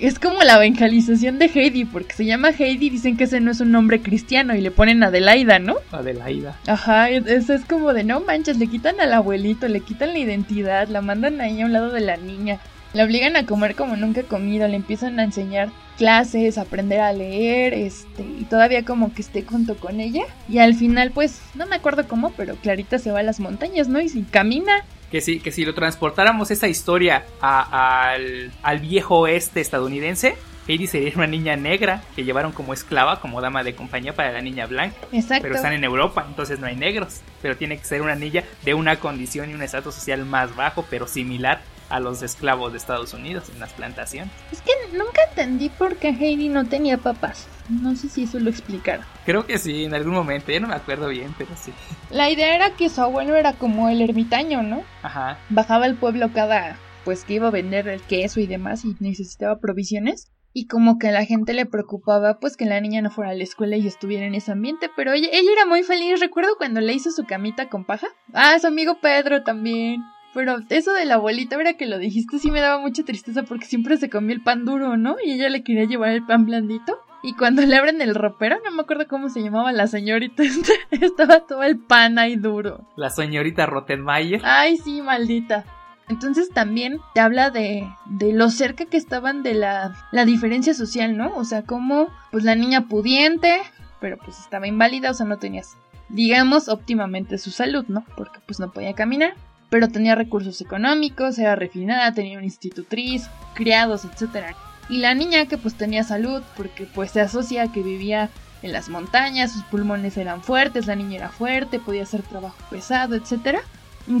es como la evangelizzación de Heidi, porque se llama Heidi, dicen que ese no es un nombre cristiano y le ponen Adelaida, ¿no? Adelaida. Ajá, eso es como de no manches, le quitan al abuelito, le quitan la identidad, la mandan ahí a un lado de la niña. Le obligan a comer como nunca ha comido, le empiezan a enseñar clases, aprender a leer, este, y todavía como que esté junto con ella. Y al final, pues, no me acuerdo cómo, pero Clarita se va a las montañas, ¿no? Y si camina. Que si, que si lo transportáramos esa historia al, al viejo oeste estadounidense, Heidi sería una niña negra que llevaron como esclava, como dama de compañía para la niña blanca. Exacto. Pero están en Europa, entonces no hay negros. Pero tiene que ser una niña de una condición y un estatus social más bajo, pero similar a los esclavos de Estados Unidos en las plantaciones. Es que nunca entendí por qué Heidi no tenía papás. No sé si eso lo explicaron. Creo que sí, en algún momento, ya no me acuerdo bien, pero sí. La idea era que su abuelo era como el ermitaño, ¿no? Ajá. Bajaba al pueblo cada, pues que iba a vender el queso y demás y necesitaba provisiones y como que a la gente le preocupaba pues que la niña no fuera a la escuela y estuviera en ese ambiente, pero ella, ella era muy feliz, recuerdo cuando le hizo su camita con paja. Ah, su amigo Pedro también. Pero eso de la abuelita, ahora que lo dijiste, sí me daba mucha tristeza porque siempre se comía el pan duro, ¿no? Y ella le quería llevar el pan blandito. Y cuando le abren el ropero, no me acuerdo cómo se llamaba la señorita, estaba todo el pan ahí duro. La señorita Rottenmeier. Ay, sí, maldita. Entonces también te habla de, de lo cerca que estaban de la, la diferencia social, ¿no? O sea, como pues la niña pudiente, pero pues estaba inválida, o sea, no tenías, digamos, óptimamente su salud, ¿no? Porque pues no podía caminar, pero tenía recursos económicos, era refinada, tenía una institutriz, criados, etc. Y la niña que pues tenía salud, porque pues se asocia que vivía en las montañas, sus pulmones eran fuertes, la niña era fuerte, podía hacer trabajo pesado, etcétera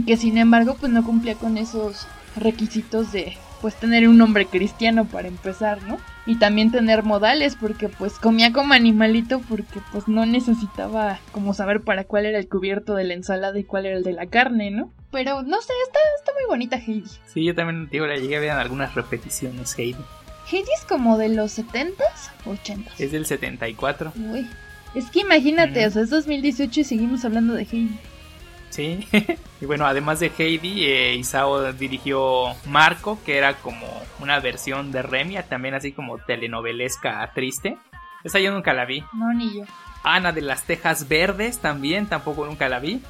que sin embargo pues no cumplía con esos requisitos de pues tener un hombre cristiano para empezar, ¿no? Y también tener modales porque pues comía como animalito porque pues no necesitaba como saber para cuál era el cubierto de la ensalada y cuál era el de la carne, ¿no? Pero no sé, está, está muy bonita Heidi. Sí, yo también digo, la llegué a ver en algunas repeticiones Heidi. Heidi es como de los 70s, 80s. Es del 74. Uy, es que imagínate, o sea, es 2018 y seguimos hablando de Heidi. Sí, y bueno, además de Heidi, eh, Isao dirigió Marco, que era como una versión de Remia, también así como telenovelesca triste. Esa yo nunca la vi. No, ni yo. Ana de las Tejas Verdes también, tampoco nunca la vi.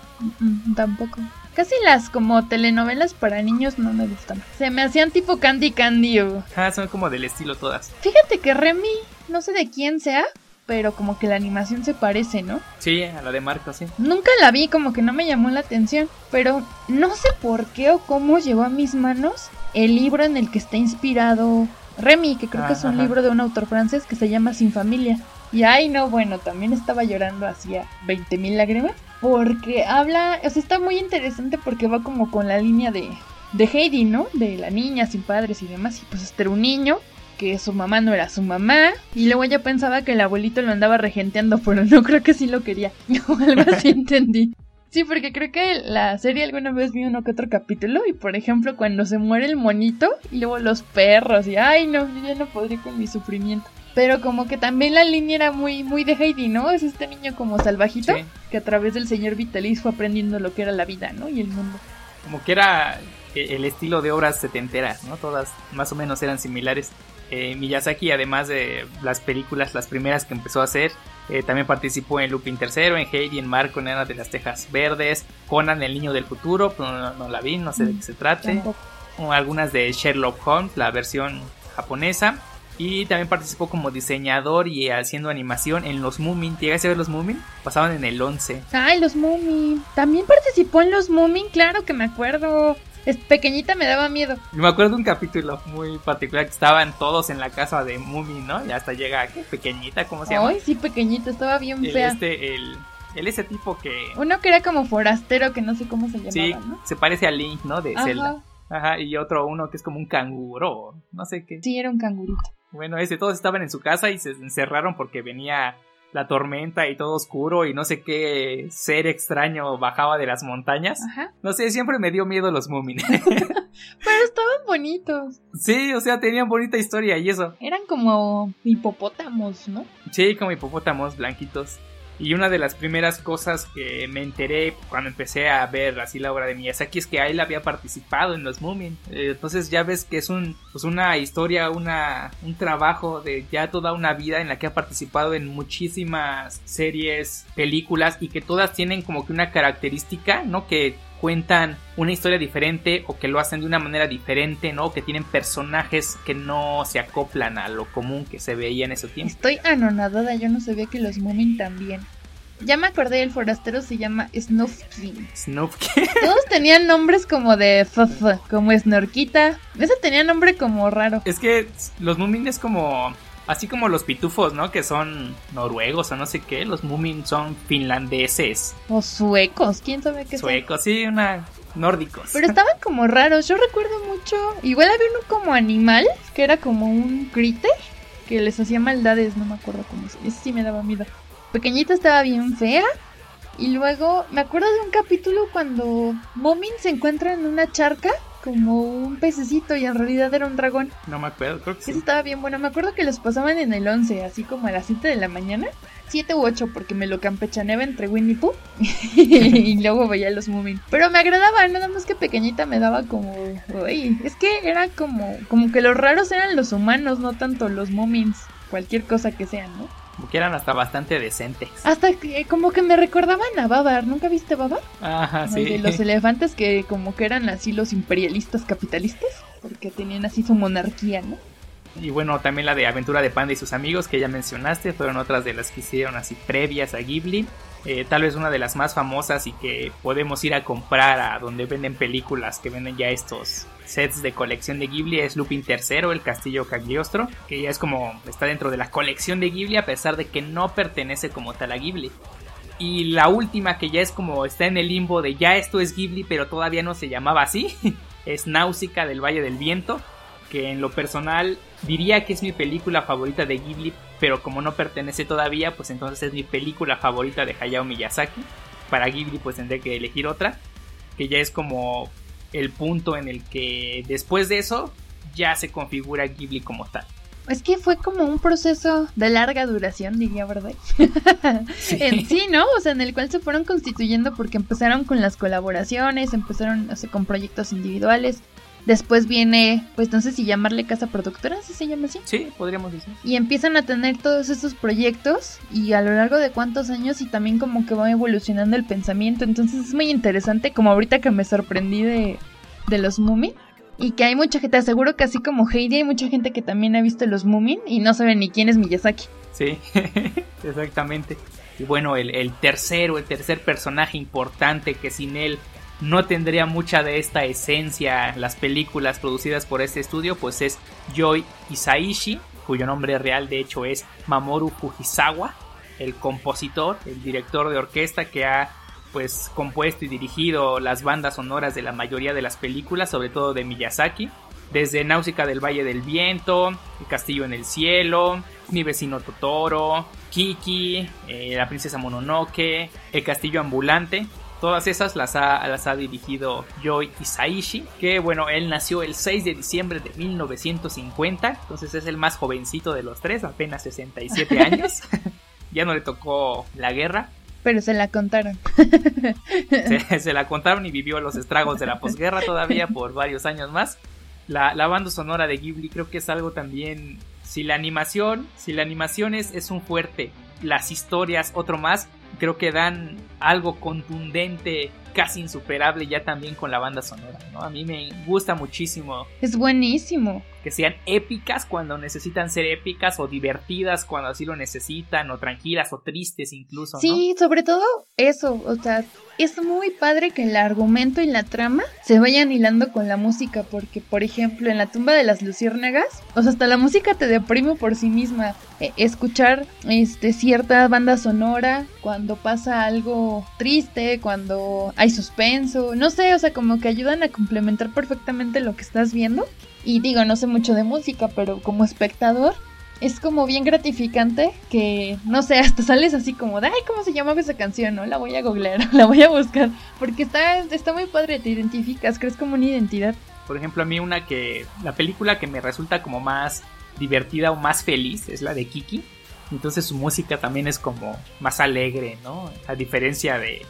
tampoco. Casi las como telenovelas para niños no me gustan. Se me hacían tipo Candy Candy o... Ah, son como del estilo todas. Fíjate que Remy, no sé de quién sea, pero como que la animación se parece, ¿no? Sí, a la de Marco, sí. Nunca la vi, como que no me llamó la atención, pero no sé por qué o cómo llegó a mis manos el libro en el que está inspirado Remy, que creo que es un libro de un autor francés que se llama Sin Familia. Y ay, no, bueno, también estaba llorando hacía 20 mil lágrimas. Porque habla, o sea, está muy interesante porque va como con la línea de, de Heidi, ¿no? De la niña sin padres y demás. Y pues este era un niño que su mamá no era su mamá. Y luego ella pensaba que el abuelito lo andaba regenteando, pero no creo que sí lo quería. O algo así entendí. Sí, porque creo que la serie alguna vez vi uno que otro capítulo y por ejemplo cuando se muere el monito y luego los perros y ay no, yo ya no podría con mi sufrimiento. Pero como que también la línea era muy, muy de Heidi, ¿no? Es este niño como salvajito que a través del señor Vitalis fue aprendiendo lo que era la vida, ¿no? Y el mundo. Como que era el estilo de obras setenteras, ¿no? Todas más o menos eran similares. Eh, Miyazaki, además de las películas, las primeras que empezó a hacer, eh, también participó en Lupin III, en Heidi, en Marco, en Ana de las Tejas Verdes, Conan, el niño del futuro, pero no, la vi, no sé de qué se trate. O algunas de Sherlock Holmes, la versión japonesa. Y también participó como diseñador y haciendo animación en los Moomin. ¿Llegaste a ver los Moomin? Pasaban en el 11. Ay, los Moomin. También participó en los Moomin, claro que me acuerdo. Es pequeñita me daba miedo. Me acuerdo de un capítulo muy particular que estaban todos en la casa de Mumi, ¿no? Y hasta llega, ¿qué? Pequeñita, ¿cómo se llama? Ay, sí, pequeñita, estaba bien fea. Este, el, el ese tipo que... Uno que era como forastero, que no sé cómo se llamaba, sí, se parece a Link, ¿no? De Zelda. Ajá, y otro uno que es como un canguro, no sé qué. Sí, era un cangurito. Bueno, ese, todos estaban en su casa y se encerraron porque venía la tormenta y todo oscuro y no sé qué ser extraño bajaba de las montañas. No sé, siempre me dio miedo los Moomin. Pero estaban bonitos. Sí, o sea, tenían bonita historia y eso. Eran como hipopótamos, ¿no? Sí, como hipopótamos blanquitos. Y una de las primeras cosas que me enteré cuando empecé a ver así la obra de Miyazaki es que él había participado en los Moomin. Eh, entonces ya ves que es un, pues una historia, una, un trabajo de ya toda una vida en la que ha participado en muchísimas series, películas y que todas tienen como que una característica, ¿no? Que cuentan una historia diferente o que lo hacen de una manera diferente, ¿no? Que tienen personajes que no se acoplan a lo común que se veía en ese tiempo. Estoy anonadada, yo no sabía que los Moomin también. Ya me acordé, el forastero se llama Snufkin. Snufkin. Todos tenían nombres como de FF, como Snorquita. Ese tenía nombre como raro. Es que los Moomin es como Así como los pitufos, ¿no? Que son noruegos o no sé qué. Los Moomin son finlandeses. O suecos, quién sabe qué Suecos, sí, una nórdicos. Pero estaban como raros. Yo recuerdo mucho. Igual había uno como animal, que era como un critter, que les hacía maldades, no me acuerdo cómo se. Ese sí me daba miedo. Pequeñita estaba bien fea. Y luego me acuerdo de un capítulo cuando Moomin se encuentra en una charca como un pececito y en realidad era un dragón. No me acuerdo, creo que sí. Eso estaba bien bueno. Me acuerdo que los pasaban en el 11, así como a las 7 de la mañana. 7 u 8 porque me lo campechaneaba entre Winnie Pooh y luego veía los Moomin. Pero me agradaba, nada más que pequeñita me daba como... Uy, es que era como, como que los raros eran los humanos, no tanto los Moomins. Cualquier cosa que sean, ¿no? Que eran hasta bastante decentes. Hasta que como que me recordaban a Babar, ¿nunca viste Babar? Ajá, sí. De los elefantes que como que eran así los imperialistas capitalistas, porque tenían así su monarquía, ¿no? Y bueno, también la de Aventura de Panda y sus amigos que ya mencionaste, fueron otras de las que hicieron así previas a Ghibli. Eh, tal vez una de las más famosas y que podemos ir a comprar a donde venden películas que venden ya estos sets de colección de Ghibli es Lupin III, el castillo Cagliostro, que ya es como está dentro de la colección de Ghibli a pesar de que no pertenece como tal a Ghibli. Y la última que ya es como está en el limbo de ya esto es Ghibli pero todavía no se llamaba así, es Náusica del Valle del Viento, que en lo personal diría que es mi película favorita de Ghibli, pero como no pertenece todavía, pues entonces es mi película favorita de Hayao Miyazaki. Para Ghibli pues tendré que elegir otra, que ya es como el punto en el que después de eso ya se configura Ghibli como tal. Es que fue como un proceso de larga duración, diría, ¿verdad? Sí. en sí, ¿no? O sea, en el cual se fueron constituyendo porque empezaron con las colaboraciones, empezaron, no sé, con proyectos individuales. Después viene, pues no sé si llamarle casa productora, si se llama así. Sí, podríamos decir. Y empiezan a tener todos esos proyectos y a lo largo de cuántos años y también como que va evolucionando el pensamiento. Entonces es muy interesante, como ahorita que me sorprendí de, de los Moomin. Y que hay mucha gente, aseguro que así como Heidi, hay mucha gente que también ha visto los Moomin y no sabe ni quién es Miyazaki. Sí, exactamente. Y bueno, el, el tercero, el tercer personaje importante que sin él no tendría mucha de esta esencia las películas producidas por este estudio, pues es Yoi Isaishi, cuyo nombre real de hecho es Mamoru Fujisawa, el compositor, el director de orquesta que ha pues compuesto y dirigido las bandas sonoras de la mayoría de las películas, sobre todo de Miyazaki, desde Náusica del Valle del Viento, El Castillo en el Cielo, Mi vecino Totoro, Kiki, eh, La princesa Mononoke, El Castillo Ambulante, Todas esas las ha, las ha dirigido Yoi Isaishi, que bueno, él nació el 6 de diciembre de 1950, entonces es el más jovencito de los tres, apenas 67 años. ya no le tocó la guerra. Pero se la contaron. se, se, la contaron y vivió los estragos de la posguerra todavía por varios años más. La, la banda sonora de Ghibli creo que es algo también... Si la animación, si la animación es, es un fuerte, las historias otro más, creo que dan algo contundente, casi insuperable ya también con la banda sonora, ¿no? A mí me gusta muchísimo. Es buenísimo. Que sean épicas cuando necesitan ser épicas o divertidas cuando así lo necesitan o tranquilas o tristes incluso. Sí, sobre todo eso, o sea, es muy padre que el argumento y la trama se vayan hilando con la música porque, por ejemplo, en la tumba de las luciérnagas, o sea, hasta la música te deprime por sí misma. Eh, escuchar este cierta banda sonora cuando pasa algo triste, cuando hay suspenso, no sé, o sea, como que ayudan a complementar perfectamente lo que estás viendo. Y digo, no sé mucho de música, pero como espectador es como bien gratificante que, no sé, hasta sales así como de, ay, ¿cómo se llamaba esa canción? No, la voy a googlear, la voy a buscar, porque está, está muy padre, te identificas, crees como una identidad. Por ejemplo, a mí una que, la película que me resulta como más divertida o más feliz es la de Kiki. Entonces su música también es como más alegre, ¿no? A diferencia de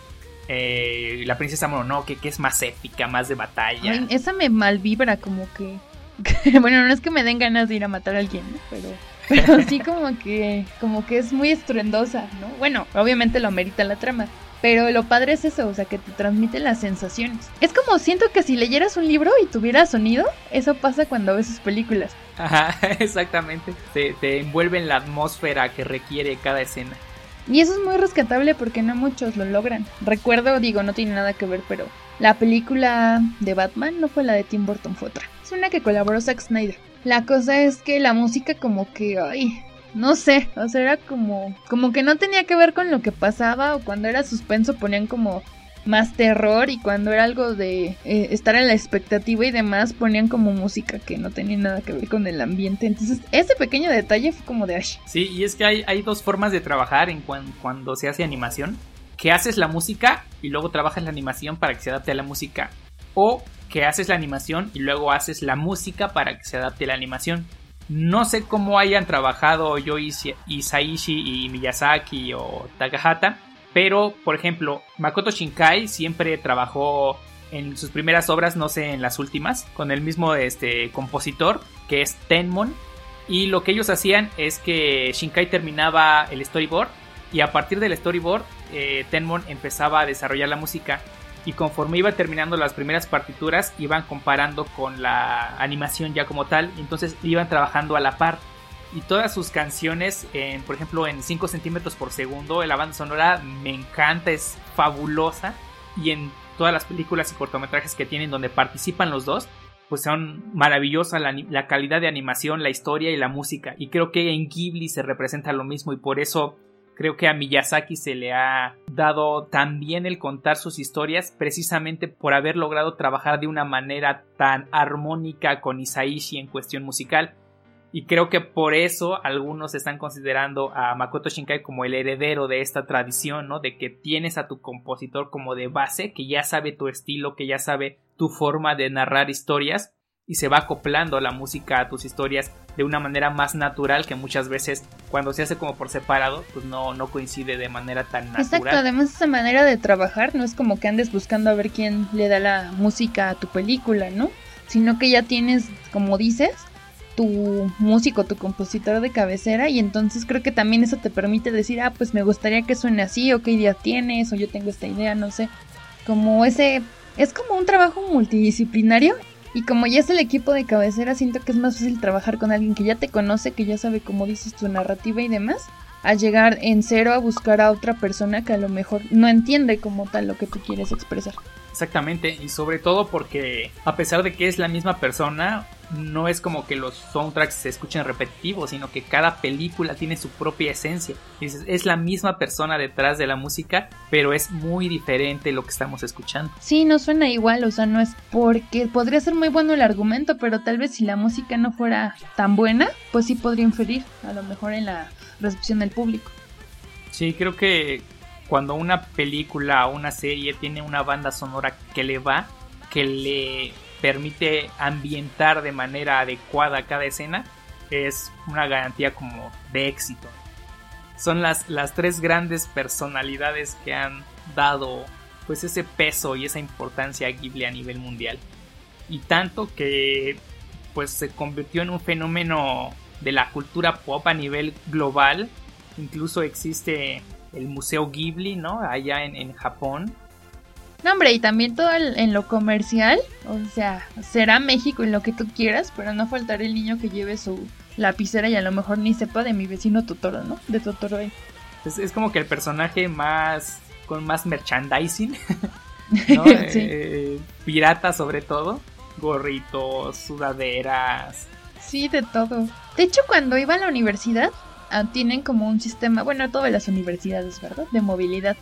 eh, la princesa Mononoke, que es más épica, más de batalla. Ay, esa me malvibra como que... bueno, no es que me den ganas de ir a matar a alguien, ¿no? pero pero sí como que, como que es muy estruendosa, ¿no? Bueno, obviamente lo amerita la trama, pero lo padre es eso, o sea, que te transmite las sensaciones. Es como siento que si leyeras un libro y tuviera sonido, eso pasa cuando ves sus películas. Ajá, exactamente. Te, te envuelve en la atmósfera que requiere cada escena. Y eso es muy rescatable porque no muchos lo logran. Recuerdo, digo, no tiene nada que ver, pero la película de Batman no fue la de Tim Burton, fue otra. Es una que colaboró Zack Snyder. La cosa es que la música como que, ay, no sé, o sea, era como, como que no tenía que ver con lo que pasaba o cuando era suspenso ponían como más terror y cuando era algo de eh, estar en la expectativa y demás ponían como música que no tenía nada que ver con el ambiente. Entonces ese pequeño detalle fue como de... Ash. Sí, y es que hay, hay dos formas de trabajar en cuando se hace animación. Que haces la música y luego trabajas la animación para que se adapte a la música. O que haces la animación y luego haces la música para que se adapte a la animación. No sé cómo hayan trabajado yo Isaishi y Miyazaki o Takahata, pero, por ejemplo, Makoto Shinkai siempre trabajó en sus primeras obras, no sé en las últimas, con el mismo este, compositor, que es Tenmon. Y lo que ellos hacían es que Shinkai terminaba el storyboard y a partir del storyboard eh, Tenmon empezaba a desarrollar la música. Y conforme iba terminando las primeras partituras iban comparando con la animación ya como tal, entonces iban trabajando a la par y todas sus canciones, por ejemplo, en 5 centímetros por segundo, la banda sonora me encanta, es fabulosa. Y en todas las películas y cortometrajes que tienen donde participan los dos, pues son maravillosas la, la, calidad de animación, la historia y la música. Y creo que en Ghibli se representa lo mismo y por eso creo que a Miyazaki se le ha dado también el contar sus historias precisamente por haber logrado trabajar de una manera tan armónica con Isaishi en cuestión musical y creo que por eso algunos están considerando a Makoto Shinkai como el heredero de esta tradición, ¿no? De que tienes a tu compositor como de base, que ya sabe tu estilo, que ya sabe tu forma de narrar historias y se va acoplando la música a tus historias de una manera más natural que muchas veces cuando se hace como por separado pues no, no coincide de manera tan natural. Exacto, además esa manera de trabajar no es como que andes buscando a ver quién le da la música a tu película, ¿no? Sino que ya tienes, como dices, tu músico, tu compositor de cabecera y entonces creo que también eso te permite decir, ah, pues me gustaría que suene así o qué idea tienes o yo tengo esta idea, no sé. Como ese, es como un trabajo multidisciplinario y como ya es el equipo de cabecera, siento que es más fácil trabajar con alguien que ya te conoce, que ya sabe cómo dices tu narrativa y demás, a llegar en cero a buscar a otra persona que a lo mejor no entiende como tal lo que tú quieres expresar. Exactamente, y sobre todo porque a pesar de que es la misma persona, no es como que los soundtracks se escuchen repetitivos, sino que cada película tiene su propia esencia. Es la misma persona detrás de la música, pero es muy diferente lo que estamos escuchando. Sí, no suena igual, o sea, no es porque podría ser muy bueno el argumento, pero tal vez si la música no fuera tan buena, pues sí podría inferir, a lo mejor en la recepción del público. Sí, creo que cuando una película o una serie tiene una banda sonora que le va, que le permite ambientar de manera adecuada cada escena, es una garantía como de éxito. Son las, las tres grandes personalidades que han dado pues ese peso y esa importancia a Ghibli a nivel mundial. Y tanto que pues se convirtió en un fenómeno de la cultura pop a nivel global. Incluso existe el Museo Ghibli, ¿no? Allá en, Japón. No, hombre, y también todo en lo comercial, o sea, será México en lo que tú quieras, pero no faltará el niño que lleve su lapicera y a lo mejor ni sepa de mi vecino Totoro, ¿no? De Totoro. Es, como que el personaje más, con más merchandising, ¿no? Eh, pirata sobre todo, gorritos, sudaderas. Sí, de todo. De hecho, cuando iba a la universidad, Ah, tienen como un sistema, bueno, todas las universidades, ¿verdad? De movilidad.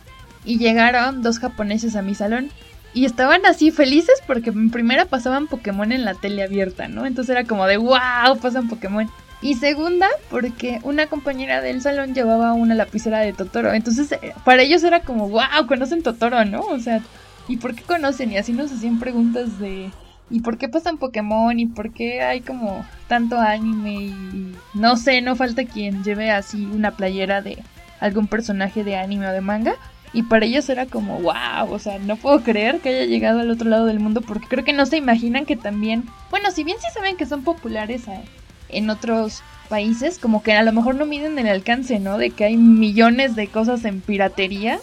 Y llegaron dos japoneses a mi salón y estaban así felices porque en primera pasaban Pokémon en la tele abierta, ¿no? Entonces era como de wow, pasan Pokémon. Y segunda, porque una compañera del salón llevaba una lapicera de Totoro. Entonces, eh, para ellos era como, wow, conocen Totoro, ¿no? O sea, ¿y por qué conocen? Y así nos hacían preguntas de, ¿Y por qué pasan Pokémon? ¿Y por qué hay como tanto anime? Y no sé, no falta quien lleve así una playera de algún personaje de anime o de manga. Y para ellos era como, wow, o sea, no puedo creer que haya llegado al otro lado del mundo porque creo que no se imaginan que también, bueno, si bien sí saben que son populares en otros países, como que a lo mejor no miden el alcance, ¿no? De que hay millones de cosas en piratería,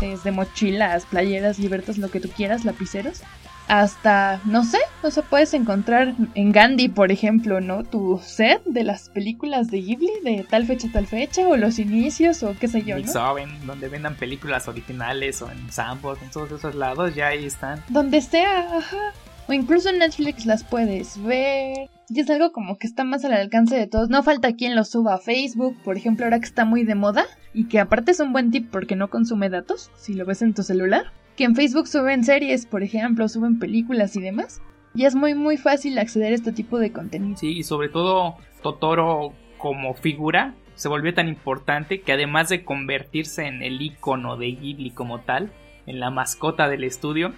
desde mochilas, playeras, libertas, lo que tú quieras, lapiceros, hasta, no sé, o sea, puedes encontrar en Gandhi, por ejemplo, ¿no? Tu set de las películas de Ghibli de tal fecha, tal fecha, o los inicios, o qué sé yo, ¿no? Saben, donde vendan películas originales, o en Sandbox, en todos esos lados, ya ahí están. Donde sea, ajá. O incluso en Netflix las puedes ver. Y es algo como que está más al alcance de todos. No falta quien lo suba a Facebook, por ejemplo, ahora que está muy de moda. Y que aparte es un buen tip porque no consume datos, si lo ves en tu celular. Que en Facebook suben series, por ejemplo, suben películas y demás. Y es muy muy fácil acceder a este tipo de contenido. Sí, y sobre todo Totoro como figura se volvió tan importante que además de convertirse en el icono de Ghibli como tal, en la mascota del estudio,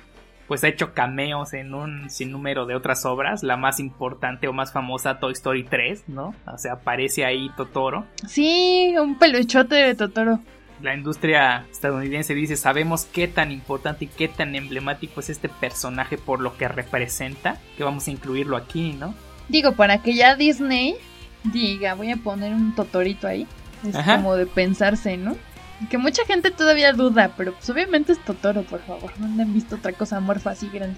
pues ha hecho cameos en un sinnúmero de otras obras, la más importante o más famosa Toy Story 3, ¿no? O sea, aparece ahí Totoro. Sí, un peluchote de Totoro. La industria estadounidense dice, sabemos qué tan importante y qué tan emblemático es este personaje por lo que representa, que vamos a incluirlo aquí, ¿no? Digo, para que ya Disney diga, voy a poner un Totorito ahí, es como de pensarse, ¿no? Que mucha gente todavía duda, pero pues obviamente es Totoro, por favor. No han visto otra cosa morfa así grande.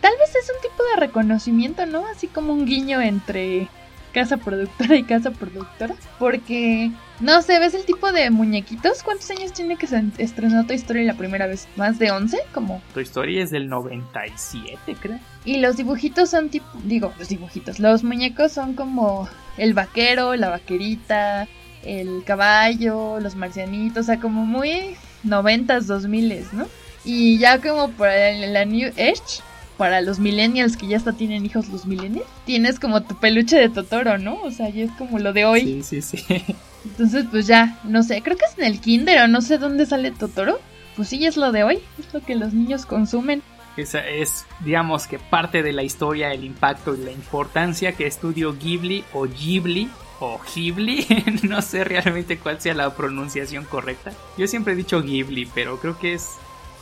Tal vez es un tipo de reconocimiento, ¿no? Así como un guiño entre casa productora y casa productora. Porque, no sé, ¿ves el tipo de muñequitos? ¿Cuántos años tiene que se estrenó Toy Story la primera vez? ¿Más de 11? Como... Toy Story es del 97, creo. Y los dibujitos son tipo, digo, los dibujitos, los muñecos son como el vaquero, la vaquerita, el caballo, los marcianitos, o sea, como muy noventas, dos miles, ¿no? Y ya como para la New Age, para los millennials que ya hasta tienen hijos los millennials, tienes como tu peluche de Totoro, ¿no? O sea, ya es como lo de hoy. Sí, sí, sí. Entonces, pues ya, no sé, creo que es en el kinder o no sé dónde sale Totoro. Pues sí, es lo de hoy, es lo que los niños consumen. Esa es, digamos que parte de la historia, el impacto y la importancia que Estudio Ghibli o Ghibli o Ghibli, no sé realmente cuál sea la pronunciación correcta. Yo siempre he dicho Ghibli, pero creo que es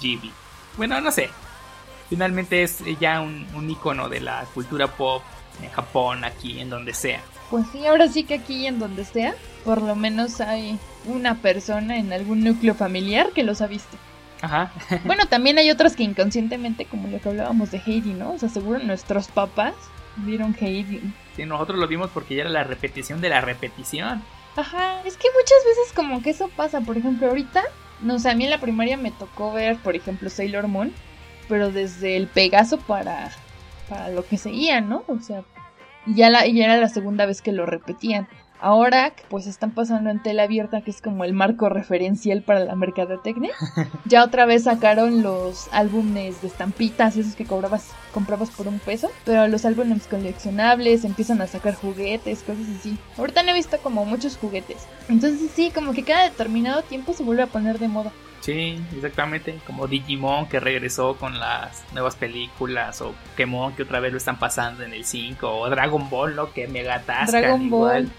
Ghibli. Bueno, no sé. Finalmente es ya un, un icono de la cultura pop en Japón, aquí, en donde sea. Pues sí, ahora sí que aquí en donde sea, por lo menos hay una persona en algún núcleo familiar que los ha visto. Ajá. bueno, también hay otros que inconscientemente, como lo que hablábamos de Heidi, ¿no? O sea, seguro nuestros papás vieron Heidi Sí, nosotros lo vimos porque ya era la repetición de la repetición. Ajá, es que muchas veces como que eso pasa. Por ejemplo, ahorita, no sé, a mí en la primaria me tocó ver, por ejemplo, Sailor Moon, pero desde el Pegaso para, para lo que seguía, ¿no? O sea, ya, la, ya era la segunda vez que lo repetían. Ahora, pues están pasando en tela abierta, que es como el marco referencial para la mercadotecnia. ya otra vez sacaron los álbumes de estampitas, esos que cobrabas, comprabas por un peso. Pero los álbumes coleccionables, empiezan a sacar juguetes, cosas así. Ahorita no he visto como muchos juguetes. Entonces sí, como que cada determinado tiempo se vuelve a poner de moda. Sí, exactamente. Como Digimon que regresó con las nuevas películas. O Pokémon que otra vez lo están pasando en el 5. O Dragon Ball, ¿no? Que atascan Dragon igual. Ball.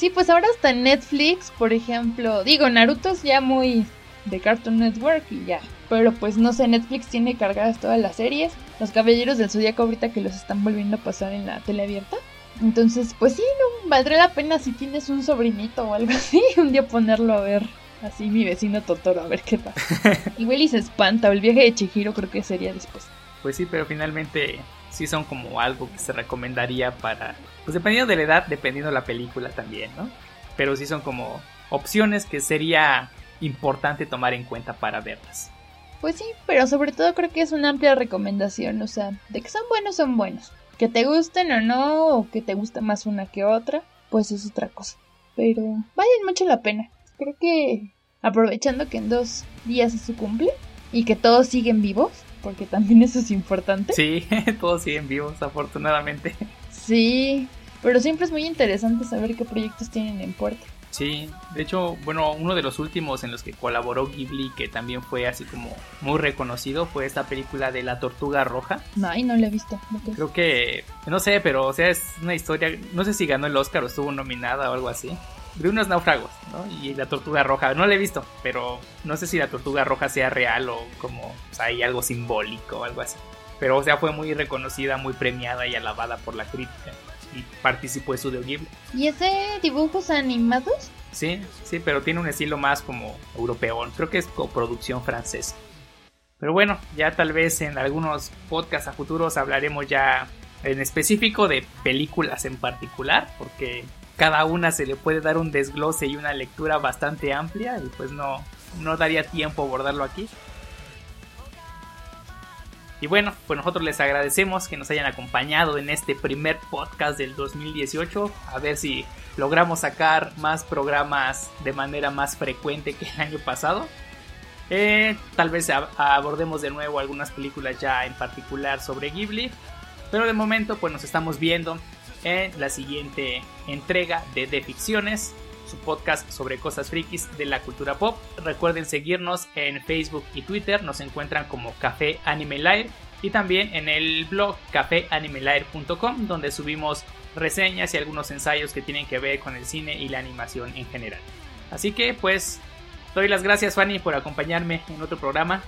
Sí, pues ahora está en Netflix, por ejemplo. Digo, Naruto es ya muy de Cartoon Network y ya. Pero pues no sé, Netflix tiene cargadas todas las series. Los Caballeros del Zodíaco ahorita que los están volviendo a pasar en la tele abierta. Entonces, pues sí, no, valdría la pena si tienes un sobrinito o algo así, un día ponerlo a ver. Así mi vecino Totoro, a ver qué pasa. Igual y se espanta, o el viaje de Chihiro creo que sería después. Pues sí, pero finalmente sí son como algo que se recomendaría para pues dependiendo de la edad, dependiendo de la película también, ¿no? Pero sí son como opciones que sería importante tomar en cuenta para verlas. Pues sí, pero sobre todo creo que es una amplia recomendación, o sea, de que son buenos, son buenos. Que te gusten o no, o que te guste más una que otra, pues es otra cosa. Pero valen mucho la pena. Creo que aprovechando que en dos días es su cumple y que todos siguen vivos, porque también eso es importante. Sí, todos siguen vivos, afortunadamente. Sí, pero siempre es muy interesante saber qué proyectos tienen en puerta. Sí, de hecho, bueno, uno de los últimos en los que colaboró Ghibli, que también fue así como muy reconocido, fue esta película de La Tortuga Roja. Ay, no la he visto. Creo que, no sé, pero o sea, es una historia, no sé si ganó el Oscar o estuvo nominada o algo así, de unos náufragos, ¿no? Y La Tortuga Roja, no la he visto, pero no sé si La Tortuga Roja sea real o como, o sea, hay algo simbólico o algo así. Pero, o sea, fue muy reconocida, muy premiada y alabada por la crítica. y participó Studio Ghibli. ¿Y ese dibujos animados? Sí, sí, pero tiene un estilo más como europeo. Creo que es coproducción francesa. Pero bueno, ya tal vez en algunos podcasts a futuros hablaremos ya en específico de películas en particular, porque cada una se le puede dar un desglose y una lectura bastante amplia y pues no, no daría tiempo abordarlo aquí. Y bueno, pues nosotros les agradecemos que nos hayan acompañado en este primer podcast del 2018. A ver si logramos sacar más programas de manera más frecuente que el año pasado. Eh, tal vez abordemos de nuevo algunas películas ya en particular sobre Ghibli. Pero de momento pues nos estamos viendo en la siguiente entrega de De Ficciones, su podcast sobre cosas frikis de la cultura pop. Recuerden seguirnos en Facebook y Twitter, nos encuentran como Café Anime y también en el blog cafeanimelive.com donde subimos reseñas y algunos ensayos que tienen que ver con el cine y la animación en general. Así que pues doy las gracias Fanny por acompañarme en otro programa.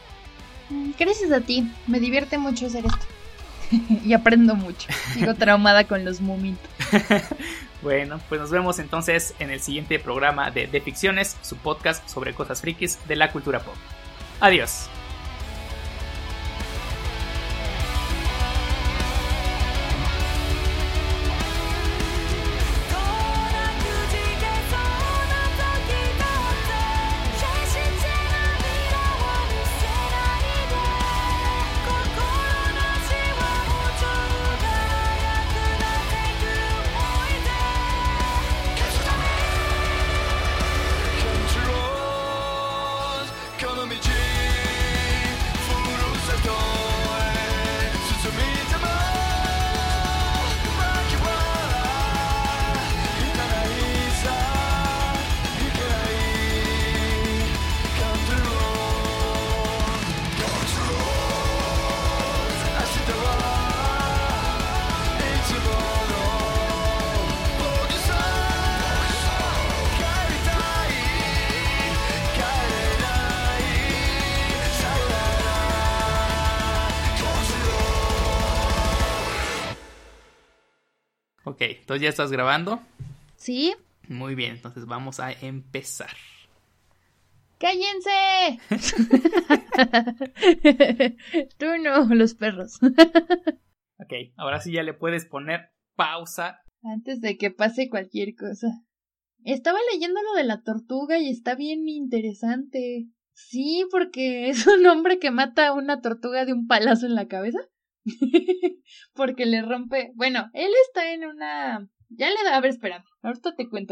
Gracias a ti, me divierte mucho hacer esto. y aprendo mucho. Sigo traumada con los momentos. bueno, pues nos vemos entonces en el siguiente programa de De Ficciones, su podcast sobre cosas frikis de la cultura pop. Adiós. Entonces ya estás grabando. Sí. Muy bien, entonces vamos a empezar. ¡Cállense! Tú no, los perros. ok, ahora sí ya le puedes poner pausa. Antes de que pase cualquier cosa. Estaba leyendo lo de la tortuga y está bien interesante. Sí, porque es un hombre que mata a una tortuga de un palazo en la cabeza. porque le rompe. Bueno, él está en una. Ya le da. A ver, espera. Ahorita te cuento.